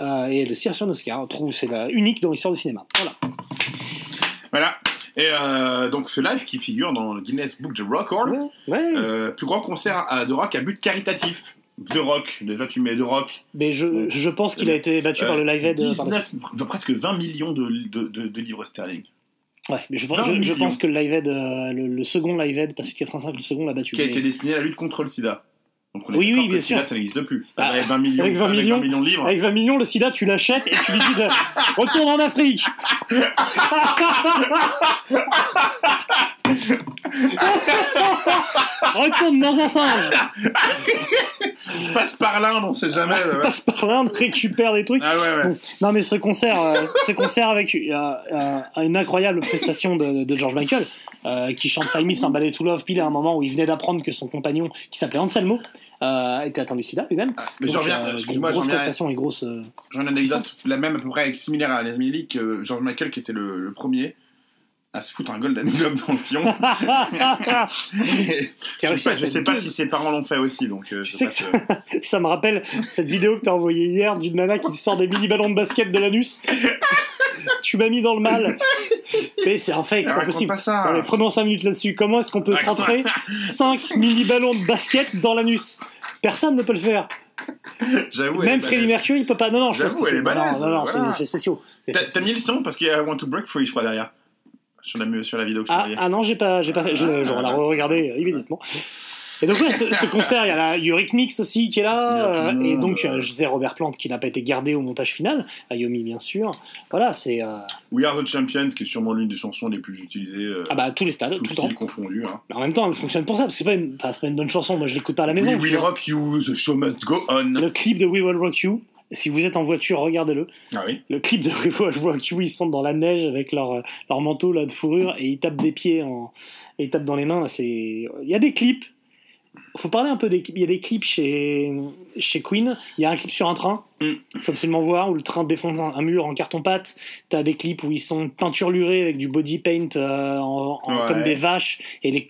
Euh, et elle aussi reçu un Oscar. C'est la unique dans l'histoire du cinéma. Voilà.
Voilà. Et euh, donc ce live qui figure dans le Guinness Book of Record,
Ouais, ouais.
euh, plus grand concert de rock à but caritatif. De rock, déjà tu mets de rock.
Mais je, je pense qu'il a été battu par le Live Aid. euh, par la
19, presque 20 millions de, de, de- de livres sterling.
Ouais, mais je,
20
je- pense que le Live Aid, euh, le, le second Live Aid, pas celui de 85, le second l'a battu.
Qui a
Mais-
été destiné à la lutte contre le sida. Donc on est
Oui, oui,
que
bien
le sida,
sûr.
ça n'existe plus.
Bah,
avec 20 millions,
avec 20
avec
millions,
de livres.
Avec 20 millions, le sida, tu l'achètes et tu lui dis de... Retourne en Afrique Retourne dans un singe
Passe par l'Inde, on sait jamais. euh,
Passe par l'Inde, récupère des trucs.
Ah ouais, ouais.
Non mais ce concert, euh, ce concert avec euh, euh, une incroyable prestation de, de George Michael, qui chante Find Me Somebody to Love pile à un moment où il venait d'apprendre que son compagnon, qui s'appelait Anselmo, était atteint du sida lui-même.
Ah, mais j'en reviens, excuse-moi,
grosse prestation et grosse.
j'en ai une anecdote, la même à peu près similaire à Les que George Michael qui était le, le premier à se foutre un Golden Globe dans le fion. Je sais pas, je sais si ses parents l'ont fait aussi, donc euh, je sais pas
que ça, ça me rappelle cette vidéo que t'as envoyée hier d'une nana qui sort des mini ballons de basket de l'anus. tu m'as mis dans le mal. Mais c'est un fake, c'est pas possible.
pas ça.
Prenons 5 minutes là-dessus. Comment est-ce qu'on peut rentrer 5 mini-ballons de basket dans l'anus? Personne ne peut le faire.
J'avoue.
Même Freddie. Mercury, il peut pas. Non, non, je
J'avoue,
que
elle est balèze,
Non, non, non, c'est des effets spéciaux.
T'as mis le son parce qu'il y a Want to Break Free, je crois, derrière. Sur la, sur la vidéo que je
Ah, ah non, j'ai pas, j'ai pas fait. Je, je la regardé immédiatement. Et donc, ouais, ce, ce concert, il y a la Eurythmics aussi qui est là. euh, et donc,
euh.
euh, je disais Robert Plant qui n'a pas été gardé au montage final. Ayomi, bien sûr. Voilà, c'est. euh,
We Are the Champions, qui est sûrement l'une des chansons les plus utilisées. euh,
Ah bah, tous les stades,
tout
tout le temps.
confondu. Hein.
Mais en même temps, elle fonctionne pour ça, parce que c'est pas, une... pas une bonne chanson. Moi, je l'écoute pas à la maison.
We Will. Rock You, The Show Must Go On.
Le clip de We Will Rock You, si vous êtes en voiture, regardez-le.
Ah oui.
Le clip de Will Rock You, ils sont dans la neige avec leur, euh, leur manteau là, de fourrure et ils tapent des pieds en... et ils tapent dans les mains. Il y a des clips. Faut parler un peu des clips. Il y a des clips chez, chez Queen. Il y a un clip sur un train.
Mm.
faut absolument voir où le train défonce un, un mur en carton-pâte. T'as des clips où ils sont peinturlurés avec du body paint euh, en, en-
Ouais.
comme des vaches et les,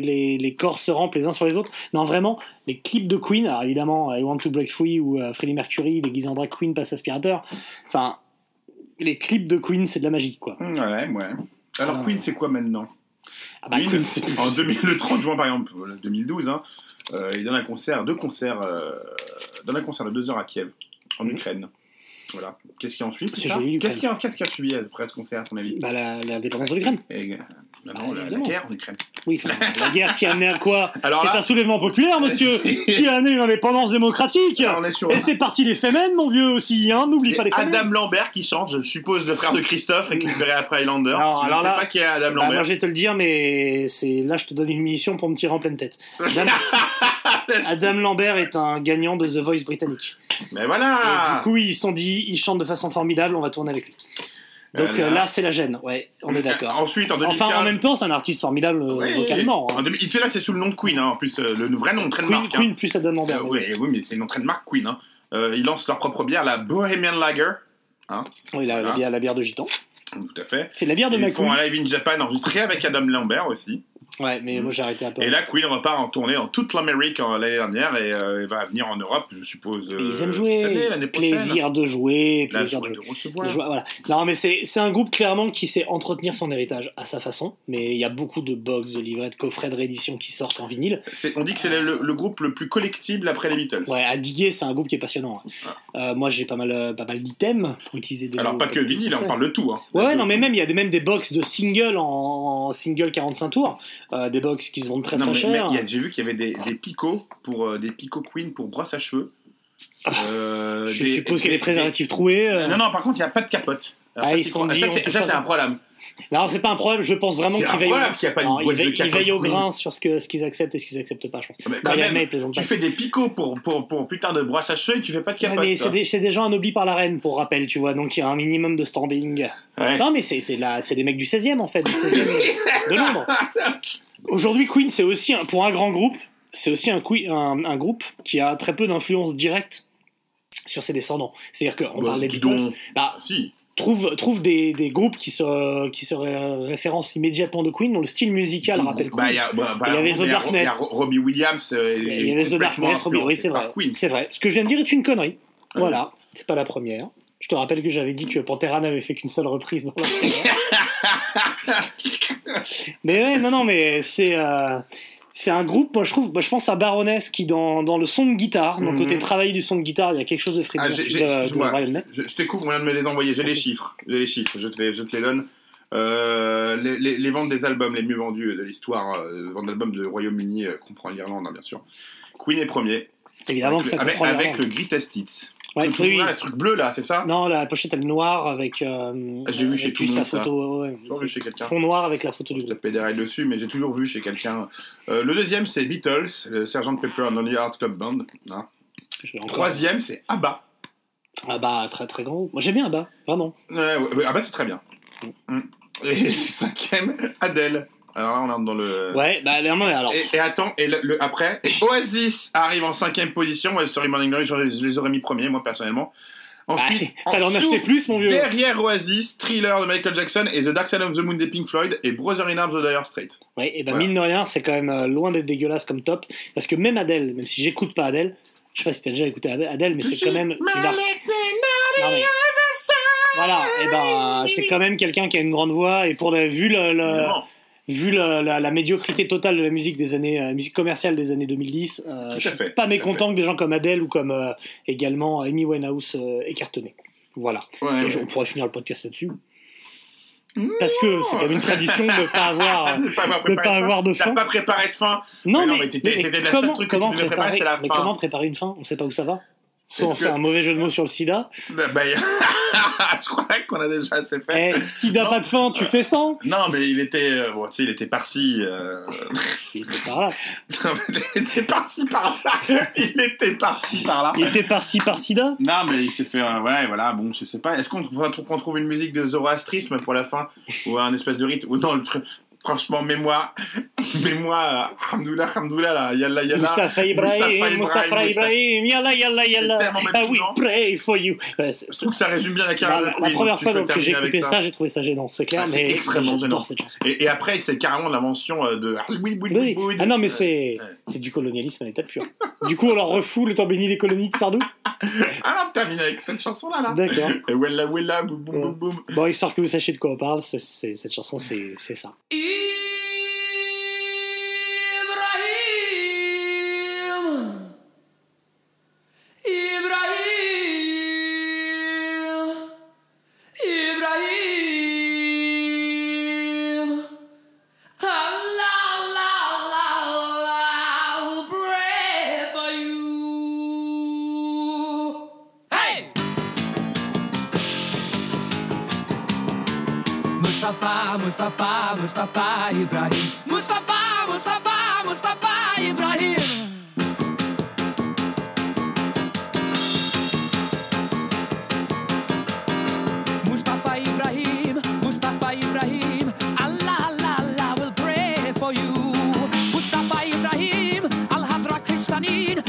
les, les corps se rampent les uns sur les autres. Non, vraiment, les clips de Queen, alors évidemment, I Want to Break Free ou euh, Freddie Mercury déguisé en drag queen passe aspirateur. Enfin, les clips de Queen, c'est de la magie, quoi.
Ouais, ouais. Alors
Ah.
Queen, c'est quoi maintenant?
Ah bah,
en 2000 le 30 juin par exemple, euh, 2012, hein, euh, il donne un concert, deux concerts, euh, donne un concert de deux heures à Kiev, en
Mhm.
Ukraine. Voilà. Qu'est-ce qui en suit. Qu'est-ce qui, a- qu'est-ce qui a suivi après ce concert, à ton avis?
Bah, la, la dépendance de l'Ukraine.
Et, euh, non, non,
Bah,
la, guerre en Ukraine.
Oui, enfin, la guerre qui a amené à quoi
Alors
C'est
là-
un soulèvement populaire, monsieur, qui a amené une indépendance démocratique.
Sur
Et c'est parti les Femen, mon vieux aussi, hein. N'oublie
C'est
pas les Femen.
Adam Lambert qui chante, je suppose le frère de Christophe, récupéré après Highlander.
Alors-
je
alors
ne sais
là-
pas qui est Adam
Bah, moi,
Lambert.
je vais te le dire, mais c'est là, je te donne une munition pour me tirer en pleine tête. Adam, Adam Lambert est un gagnant de The Voice britannique.
Mais
Et
voilà
du coup, ils sont dit, il chante de façon formidable, on va tourner avec lui. Donc euh, là, c'est la gêne. Ouais, on est d'accord.
Ensuite, en 2015...
Enfin, en même temps, c'est un artiste formidable euh,
Ouais.
vocalement. hein.
En 2000 il fait là, c'est sous le nom de Queen, hein. en plus, euh, le vrai nom de
Queen,
trademark. hein.
Queen plus Adam Lambert.
Euh, oui, oui, mais c'est une entraîne de marque Queen. Hein. Ils lancent leur propre bière, la Bohemian Lager. Hein,
Oui, la, bière, la bière de gitan.
tout à fait.
C'est la bière de
Ils font un live in Japan enregistré avec Adam Lambert aussi.
Ouais, mais moi j'ai arrêté un peu.
Et là, Queen repart en tournée dans toute l'Amérique en- l'année dernière et euh, va venir en Europe, je suppose.
Ils
euh,
aiment jouer.
L'année prochaine.
plaisir de jouer,
La
plaisir de
recevoir.
De jouer, voilà. Non, mais c'est un groupe clairement qui sait entretenir son héritage à sa façon. Mais il y a beaucoup de box, de livrets, de coffrets de réédition qui sortent en vinyle.
On dit que c'est le, le groupe le plus collectible après les Beatles.
Ouais, à diguer, c'est un groupe qui est passionnant. hein. Euh, moi, j'ai pas mal, pas mal d'items pour utiliser des.
Alors, pas que vinyle, on parle de tout. Hein.
Ouais, non, mais même, il y a des, même des box de singles en, en single 45 tours. Euh, des box qui se vendent très
Non,
très
mais-
cher.
mais j'ai vu qu'il y avait des, des picots pour euh, des picots Queen pour brosse à cheveux. Euh,
Je
des-
suppose qu'il y a des préservatifs troués.
Non, non, par contre, il n'y a pas de capote. Alors
Ah,
ça, c'est un problème.
Non, c'est pas un problème. Je pense vraiment
qu'il a pas une
Non,
boîte
veillent au grain sur ce que- ce qu'ils acceptent et ce qu'ils acceptent pas, je pense.
Quand même, tu
pas.
fais des picots pour, pour, pour putain de brosse à cheveux et tu fais pas de
Ouais,
capote. toi.
c'est des, des gens anoblis par la reine, pour rappel, tu vois, donc il y a un minimum de standing.
Ouais.
Non, mais c'est c'est des mecs du 16e, en fait, du 16e de Londres. Aujourd'hui, Queen, c'est aussi, un- pour un grand groupe, c'est aussi un, un, un groupe qui a très peu d'influence directe sur ses descendants. C'est-à-dire qu'on
Bah,
parle des Beatles, bah,
Si.
Trouve, trouve des, des groupes qui se, qui se ré- référencent immédiatement de Queen, dont le style musical rappelle Queen.
Bah, il y a, bah, bah,
Il y avait The Darkness.
Il y a Ro- Robbie Williams. euh,
Il y avait The Darkness, Robbie, oui, c'est vrai.
Queen.
C'est vrai. Ce que je viens de dire est une connerie. Voilà, c'est pas la première. Je te rappelle que j'avais dit que Pantera n'avait fait qu'une seule reprise dans la Mais ouais, non, non, mais c'est. euh, C'est un groupe, moi je trouve, moi, je pense à Baroness qui dans, dans le son de guitare, dans le
Mhm.
côté travail du son de guitare, il y a quelque chose de Freddie
Ah, je, je te coupe, on vient de me les envoyer. J'ai les chiffres. J'ai les chiffres, je te les, je te les donne. Euh, les, les- les ventes des albums les mieux vendus de l'histoire, euh, ventes d'albums de Royaume-Uni, euh, comprend l'Irlande, hein, bien sûr. Queen est premier.
Évidemment
avec
que ça
le, avec, avec le Greatest Hits.
Ouais,
tout-
oui,
ce truc bleu là, c'est ça?
Non, la pochette elle est noire avec. euh,
Ah, j'ai vu chez tout le
la
monde, ça.
photo. ouais,
Toujours vu chez quelqu'un.
Fond noir avec la photo du
Je tapais des rails dessus, mais j'ai toujours vu chez quelqu'un. Euh, le deuxième, c'est Beatles, le Sgt Pepper and Lonely Heart Club Band. hein. Troisième, c'est ABBA.
Ah bah, très très grand. Moi j'aime bien Abba, vraiment.
Ouais, ABBA, c'est très bien. Mm. Et cinquième, Adele. Alors là, on entre dans le.
Ouais, bah non, mais alors.
Et, et attends, et le, le- après, et Oasis arrive en cinquième position. Ouais, Sorry Morning Glory, je, je les aurais mis premiers, moi personnellement. Ensuite,
Bah, en
dessous,
acheter plus, mon vieux.
Derrière Oasis, Thriller de Michael Jackson et The Dark Side of the Moon des Pink Floyd et Brother in Arms de Dire Straits.
Ouais, et ben
Voilà.
mine de rien, c'est quand même euh, loin d'être dégueulasse comme top. Parce que même Adèle, même si j'écoute pas Adèle, je sais pas si t'as déjà écouté Adèle, mais c'est quand même une art- Non, mais- Voilà, et ben c'est quand même quelqu'un qui a une grande voix et pour le, vu le, le-. Vu la, la médiocrité totale de la musique des années euh, musique commerciale des années 2010, euh, je suis
fait,
pas mécontent que des gens comme Adele ou comme euh, également Amy Winehouse euh. Voilà.
Ouais,
Et
ouais.
je- on pourrait finir le podcast là-dessus. Parce que c'est comme une tradition de pas avoir
De pas avoir
de pas
de fin.
avoir de
T'as
fin.
pas préparé de fin.
Non
Mais non,
mais,
mais c'était- la
comment,
seule truc que tu
comment
préparer,
préparer,
c'était la
mais
fin.
comment préparer une fin? On sait pas où ça va. On fait
que-
un mauvais jeu de mots sur le sida.
Bah, bah, je crois qu'on a déjà assez fait.
Eh, sida pas de fin, tu fais 100
Non, mais il était, euh, bon, il était par-ci. euh,
Il était par là.
non, mais il était par-ci par-là. Il était par-ci par-là.
Il était par-ci par sida
Non, mais il s'est fait. un- ouais, voilà, bon, je sais pas. Est-ce qu'on trouve une musique de zoroastrisme pour la fin? Ou un espèce de rite? Ou non, le truc. Franchement, mets-moi. Mets-moi. euh, Hamdoullah, Hamdoullah, là. Yalla, yalla.
Mustafa Ibrahim, Mustafa Ibrahim, yalla yalla yalla.
tellement
Ah oui, pray for you. C'est-
Je trouve que ça résume bien la
la,
carrière
la-
de
la
Queen.
première
Tu
fois que j'ai écouté ça, j'ai trouvé ça gênant, c'est clair,
Ah, c'est extrêmement gênant. Et, après, c'est carrément l'invention euh, de. Oui, oui, oui,
Oui.
oui.
Ah non, mais c'est du colonialisme à l'état pur. Du coup, on leur refoule le temps béni des colonies de Sardou
Ah non, termine avec cette chanson-là, là.
D'accord.
Et Wella, Wella, boum, boum, boum, boum.
Bon, histoire que vous sachiez de quoi on parle, cette chanson, c'est c'est ça.
Mustafa, Mustafa, Mustafa Ibrahim. Mustafa, Mustafa, Mustafa Ibrahim. Mustafa Ibrahim, Mustafa Ibrahim. Allah, Allah, Allah will pray for you. Mustafa Ibrahim, Al Hadra Kristanin.